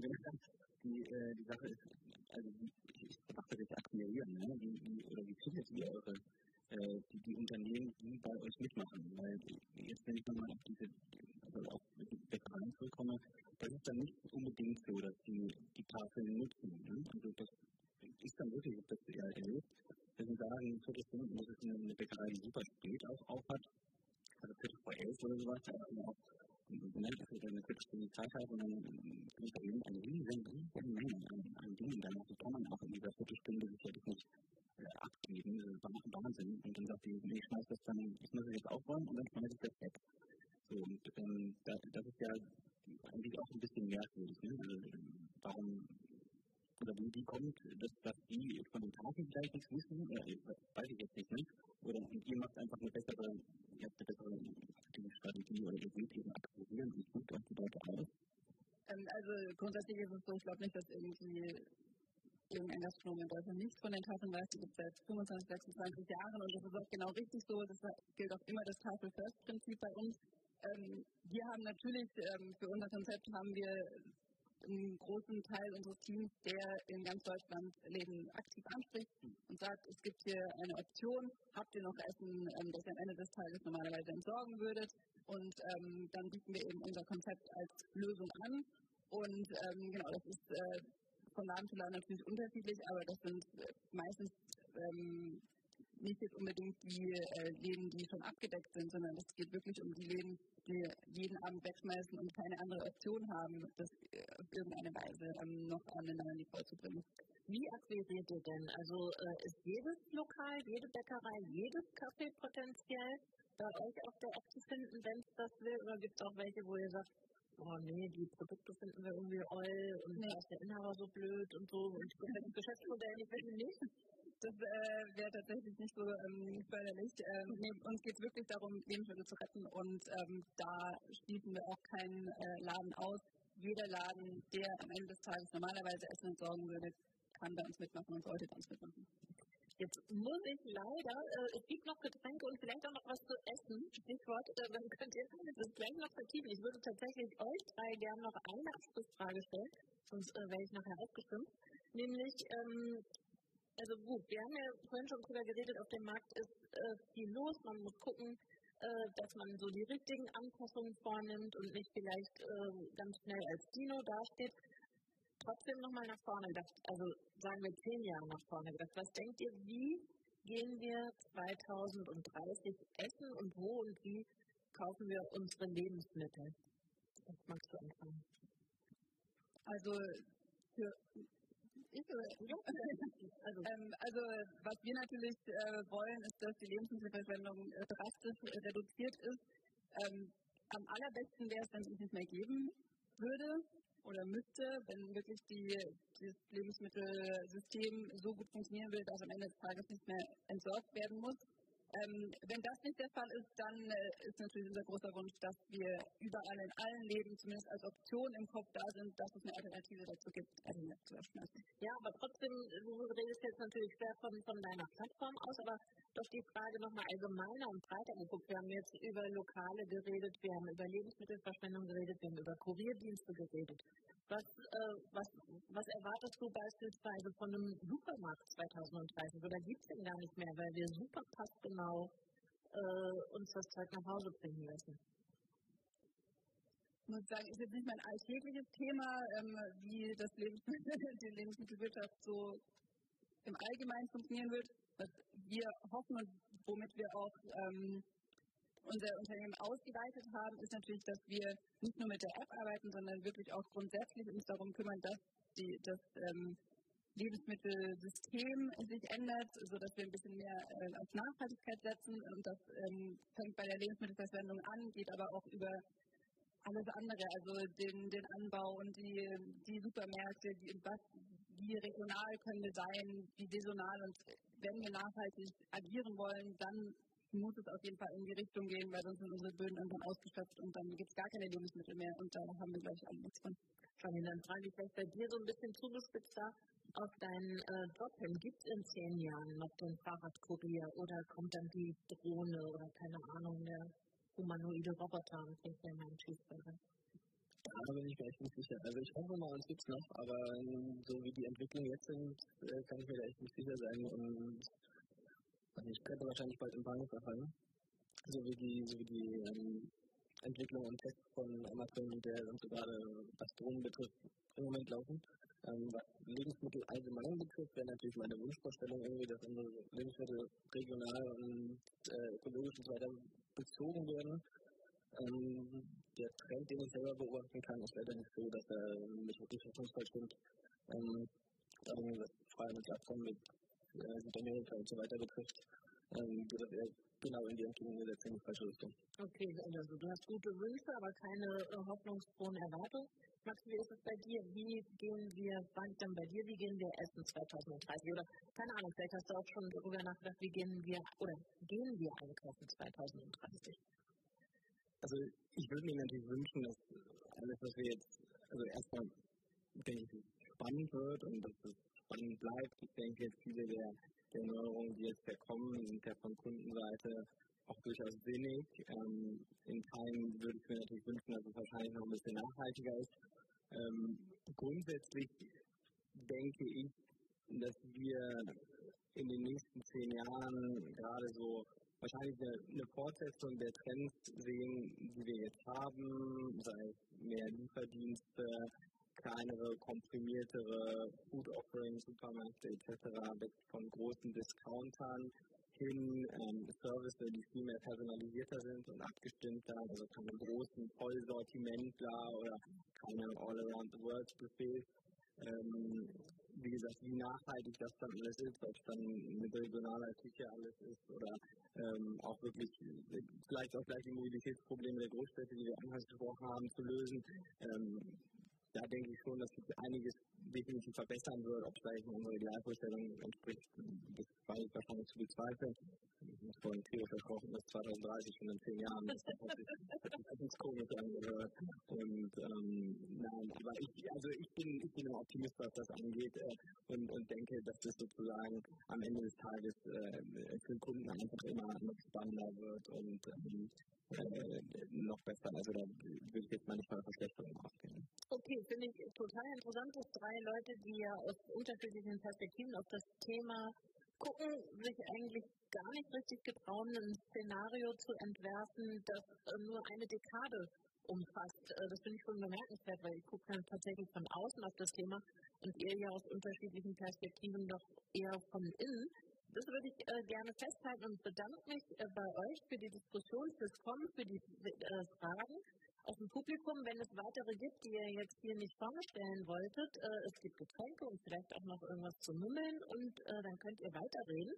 die, äh, die Sache ist, also wie, ich, ich dachte, das akquirieren, ne? wie, wie, oder wie findet ihr eure äh, die, die Unternehmen, die bei euch mitmachen? Weil jetzt, wenn ich nochmal auf diese also Bäckereien zurückkomme, das ist dann nicht unbedingt so, dass die die Tafeln nutzen. Ne? Also das ist dann wirklich, dass ihr erlebt, wenn sie sagen, Viertelstunde, das ist eine, Bäckerei, die super spät auch, auch hat, also Viertel vor elf oder sowas, da also auch ne, dass ich dann eine Viertelstunde Zeit habe und dann ich da eben eine riesen, riesen Menge an, an Dingen. Dann kann man auch in dieser Viertelstunde sicherlich nicht äh, abgeben. Das ist Wahnsinn. Und dann sagt die, nee, ich schmeiß das dann, ich muss es jetzt aufräumen und dann schmeiße ich das weg. So, und ähm, da, das ist ja eigentlich auch ein bisschen merkwürdig. Ne? Also, warum oder wie, wie kommt, dass, dass die von den Tafeln vielleicht nichts wissen, äh, weiß ich jetzt nicht, ne? Oder ihr macht einfach eine bessere, ihr habt eine bessere Strategie oder ihr seht eben akquirieren und sucht euch die Leute aus? Ähm, also grundsätzlich ist es so, ich glaube nicht, dass irgendwie irgendein Gastronom in Deutschland nicht von den Tafeln die gibt es seit 25, 26 Jahren. Und das ist auch genau richtig so. Das gilt auch immer das Tafel-First-Prinzip bei uns. Ähm, wir haben natürlich, ähm, für unser Konzept haben wir einen großen Teil unseres Teams, der in ganz Deutschland Läden aktiv anspricht und sagt, es gibt hier eine Option, habt ihr noch Essen, ähm, das ihr am Ende des Tages normalerweise entsorgen würdet? Und ähm, dann bieten wir eben unser Konzept als Lösung an. Und ähm, genau, das ist äh, von Laden zu Laden natürlich unterschiedlich, aber das sind äh, meistens ähm, nicht jetzt unbedingt die äh, Läden, die schon abgedeckt sind, sondern es geht wirklich um die Läden, die jeden Abend wegschmeißen und keine andere Option haben, das äh, auf irgendeine Weise ähm, noch an den Laden vorzubringen. Wie akquiriert ihr denn? Also äh, ist jedes Lokal, jede Bäckerei, jedes Café potenziell bei euch auf der App zu finden, wenn es das will? Oder gibt es auch welche, wo ihr sagt, oh nee, die Produkte finden wir irgendwie oll und ist der Inhaber so blöd und so und das Geschäftsmodell nicht, nicht? Das äh, wäre tatsächlich nicht so ähm, förderlich. Ähm, nee, uns geht es wirklich darum, Lebensmittel zu retten und ähm, da schließen wir auch keinen äh, Laden aus. Jeder Laden, der am Ende des Tages normalerweise Essen entsorgen würde, kann bei uns mitmachen und sollte bei uns mitmachen. Jetzt muss ich leider, äh, es gibt noch Getränke und vielleicht auch noch was zu essen. Stichwort, äh, dann könnt ihr das gleich noch vertiefen. Ich würde tatsächlich euch drei gerne noch eine Abschlussfrage stellen, sonst äh, werde ich nachher aufgestimmt. Nämlich, ähm, also gut, wir haben ja vorhin schon drüber geredet, auf dem Markt ist äh, viel los, man muss gucken, äh, dass man so die richtigen Anpassungen vornimmt und nicht vielleicht äh, ganz schnell als Dino dasteht. Trotzdem nochmal nach vorne gedacht, also sagen wir zehn Jahre nach vorne gedacht. Was denkt ihr, wie gehen wir 2030 essen und wo und wie kaufen wir unsere Lebensmittel? Was magst du anfangen? Also für ich oder also, ähm, also was wir natürlich äh, wollen, ist, dass die Lebensmittelverschwendung äh, drastisch äh, reduziert ist. Ähm, am allerbesten wäre es, wenn es nicht mehr geben würde oder müsste, wenn wirklich die, das Lebensmittelsystem so gut funktionieren würde, dass am Ende des Tages nicht mehr entsorgt werden muss. Ähm, wenn das nicht der Fall ist, dann äh, ist natürlich unser großer Wunsch, dass wir überall in allen Leben zumindest als Option im Kopf da sind, dass es eine Alternative dazu gibt, Essen zu schmeißen. Ja, aber trotzdem, du redest jetzt natürlich sehr von, von deiner Plattform aus, aber doch die Frage nochmal allgemeiner und breiter angeguckt. Wir haben jetzt über Lokale geredet, wir haben über Lebensmittelverschwendung geredet, wir haben über Kurierdienste geredet. Was, äh, was, was erwartest du beispielsweise von einem Supermarkt 2030? Oder gibt es den gar nicht mehr, weil wir super passgenau äh, uns das Zeug nach Hause bringen lassen? Ich muss sagen, ist jetzt nicht mein alltägliches Thema, ähm, wie das Lebensmittel, die Lebensmittelwirtschaft so im Allgemeinen funktionieren wird. Was wir hoffen und womit wir auch ähm, unser Unternehmen ausgeweitet haben, ist natürlich, dass wir nicht nur mit der App arbeiten, sondern wirklich auch grundsätzlich uns darum kümmern, dass die, das ähm, Lebensmittelsystem sich ändert, sodass wir ein bisschen mehr äh, auf Nachhaltigkeit setzen. Und das ähm, fängt bei der Lebensmittelverschwendung an, geht aber auch über alles andere, also den, den Anbau und die, die Supermärkte, die, was, wie regional können wir sein, wie saisonal. Und wenn wir nachhaltig agieren wollen, dann muss es auf jeden Fall in die Richtung gehen, weil sonst sind unsere Böden irgendwann ausgeschöpft und dann gibt es gar keine Lebensmittel mehr und da haben wir, glaube ich, alle nichts von. Fanny, dann frage ich vielleicht bei dir so ein bisschen zugespitzer auf deinen äh, Job hin. Gibt es in zehn Jahren noch den Fahrradkurier oder kommt dann die Drohne oder keine Ahnung, der humanoide Roboter und bringt mir meinen Cheeseburger? Da bin ich mir echt nicht sicher. Also ich hoffe mal, uns gibt es noch, aber so wie die Entwicklungen jetzt sind, äh, kann ich mir da echt nicht sicher sein. Und ich könnte wahrscheinlich bald im Bahnhof erfallen. So wie die, so wie die ähm, Entwicklung und Tests von Amazon, der und so gerade was Drohnen betrifft, im Moment laufen. Ähm, was Lebensmittel allgemein betrifft, wäre natürlich meine Wunschvorstellung irgendwie, dass unsere Lebensmittel regional und äh, ökologisch und so weiter bezogen werden. Ähm, der Trend, den ich selber beobachten kann, ist leider nicht so, dass er mich wirklich hoffnungsvoll stimmt. Ähm, was Freihandelsabkommen mit äh, Südamerika und so weiter betrifft, ähm, das eher genau in die die falsche Richtung. Okay, also du hast gute Wünsche, aber keine äh, hoffnungsfrohen Erwartungen. Max, wie ist es bei dir? Wie gehen wir, dann bei dir, wie gehen wir essen 2030? Oder keine Ahnung, vielleicht hast du auch schon darüber nachgedacht, wie gehen wir oder gehen wir einkaufen 2030? Also ich würde mir natürlich wünschen, dass alles, was wir jetzt, also erstmal denke ich, spannend wird und dass es spannend bleibt. Ich denke, viele der der Neuerungen, die jetzt ja kommen, sind ja von Kundenseite auch durchaus sinnig. Ähm, in Teilen würde ich mir natürlich wünschen, dass es wahrscheinlich noch ein bisschen nachhaltiger ist. Ähm, grundsätzlich denke ich, dass wir in den nächsten zehn Jahren gerade so wahrscheinlich eine, eine, Fortsetzung der Trends sehen, die wir jetzt haben, sei es mehr Lieferdienste, kleinere, komprimiertere Food Offerings, Supermärkte etc. weg von großen Discountern hin ähm, Services, die viel mehr personalisierter sind und abgestimmter, also keine großen Vollsortimentler oder keine All-Around-the-World-Buffets. Ähm, wie gesagt, wie nachhaltig das dann alles ist, ob es dann mit regionaler Küche alles ist oder ähm, auch wirklich vielleicht auch gleich die Mobilitätsprobleme der Großstädte, die wir angesprochen haben, zu lösen. Ähm, da denke ich schon, dass sich einiges definitiv verbessern wird. Ob es vielleicht unsere Idealvorstellung entspricht, das war ich wahrscheinlich zu bezweifeln. Ich muss vorhin Theo versprochen, dass 2030 schon in zehn Jahren das ist komisch angehört. Und ähm, nein, aber ich, also ich bin, ich bin ein Optimist, was das angeht äh, und, und denke, dass das sozusagen am Ende des Tages äh, für den Kunden einfach immer noch spannender wird und ähm, noch besser. Also da würde ich jetzt mal nicht der Verschlechterung ausgehen. Okay, finde ich total interessant, dass drei Leute, die ja aus unterschiedlichen Perspektiven auf das Thema gucken, sich eigentlich gar nicht richtig getrauen, ein Szenario zu entwerfen, das äh, nur eine Dekade umfasst. Äh, das finde ich schon bemerkenswert, weil ich gucke dann tatsächlich von außen auf das Thema und ihr ja aus unterschiedlichen Perspektiven doch eher von innen. Das würde ich äh, gerne festhalten und bedanke mich äh, bei euch für die Diskussion, fürs Kommen, für die äh, Fragen aus dem Publikum. Wenn es weitere gibt, die ihr jetzt hier nicht vorstellen wolltet, äh, es gibt Getränke und vielleicht auch noch irgendwas zu mummeln und äh, dann könnt ihr weiterreden.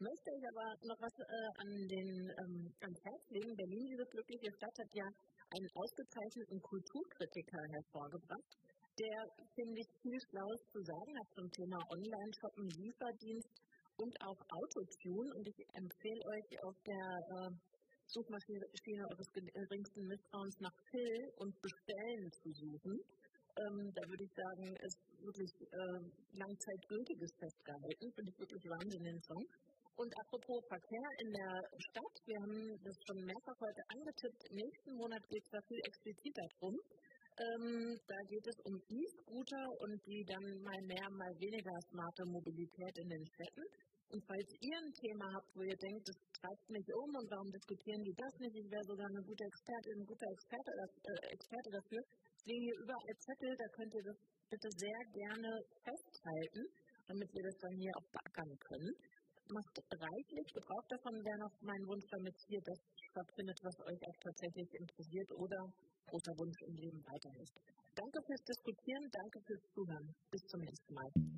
Möchte ich aber noch was äh, an den, ähm, ans Herz legen. Berlin, diese glückliche Stadt, hat ja einen ausgezeichneten Kulturkritiker hervorgebracht, der, finde ich, viel Schlaues zu sagen hat zum Thema Online-Shoppen, Lieferdienst und auch Autotune. Und ich empfehle euch auf der äh, Suchmaschine eures geringsten Misstrauens nach Phil und Bestellen zu suchen. Ähm, da würde ich sagen, ist wirklich äh, langzeitgültiges festgehalten. Finde ich wirklich Wahnsinn, den Song. Und apropos Verkehr in der Stadt, wir haben das schon mehrfach heute angetippt. Nächsten Monat geht es da viel expliziter drum. Ähm, da geht es um E-Scooter und die dann mal mehr, mal weniger smarte Mobilität in den Städten. Und falls ihr ein Thema habt, wo ihr denkt, das treibt mich um und warum diskutieren die das nicht, ich wäre sogar eine gute Expertin, ein guter Experte, äh, Experte dafür, liegen hier überall Zettel, da könnt ihr das bitte sehr gerne festhalten, damit wir das dann hier auch beackern können. Macht reichlich Gebrauch davon, wäre noch mein Wunsch, damit hier das stattfindet, was euch auch tatsächlich interessiert oder großer Wunsch im Leben weiterhilft. Danke fürs Diskutieren, danke fürs Zuhören. Bis zum nächsten Mal.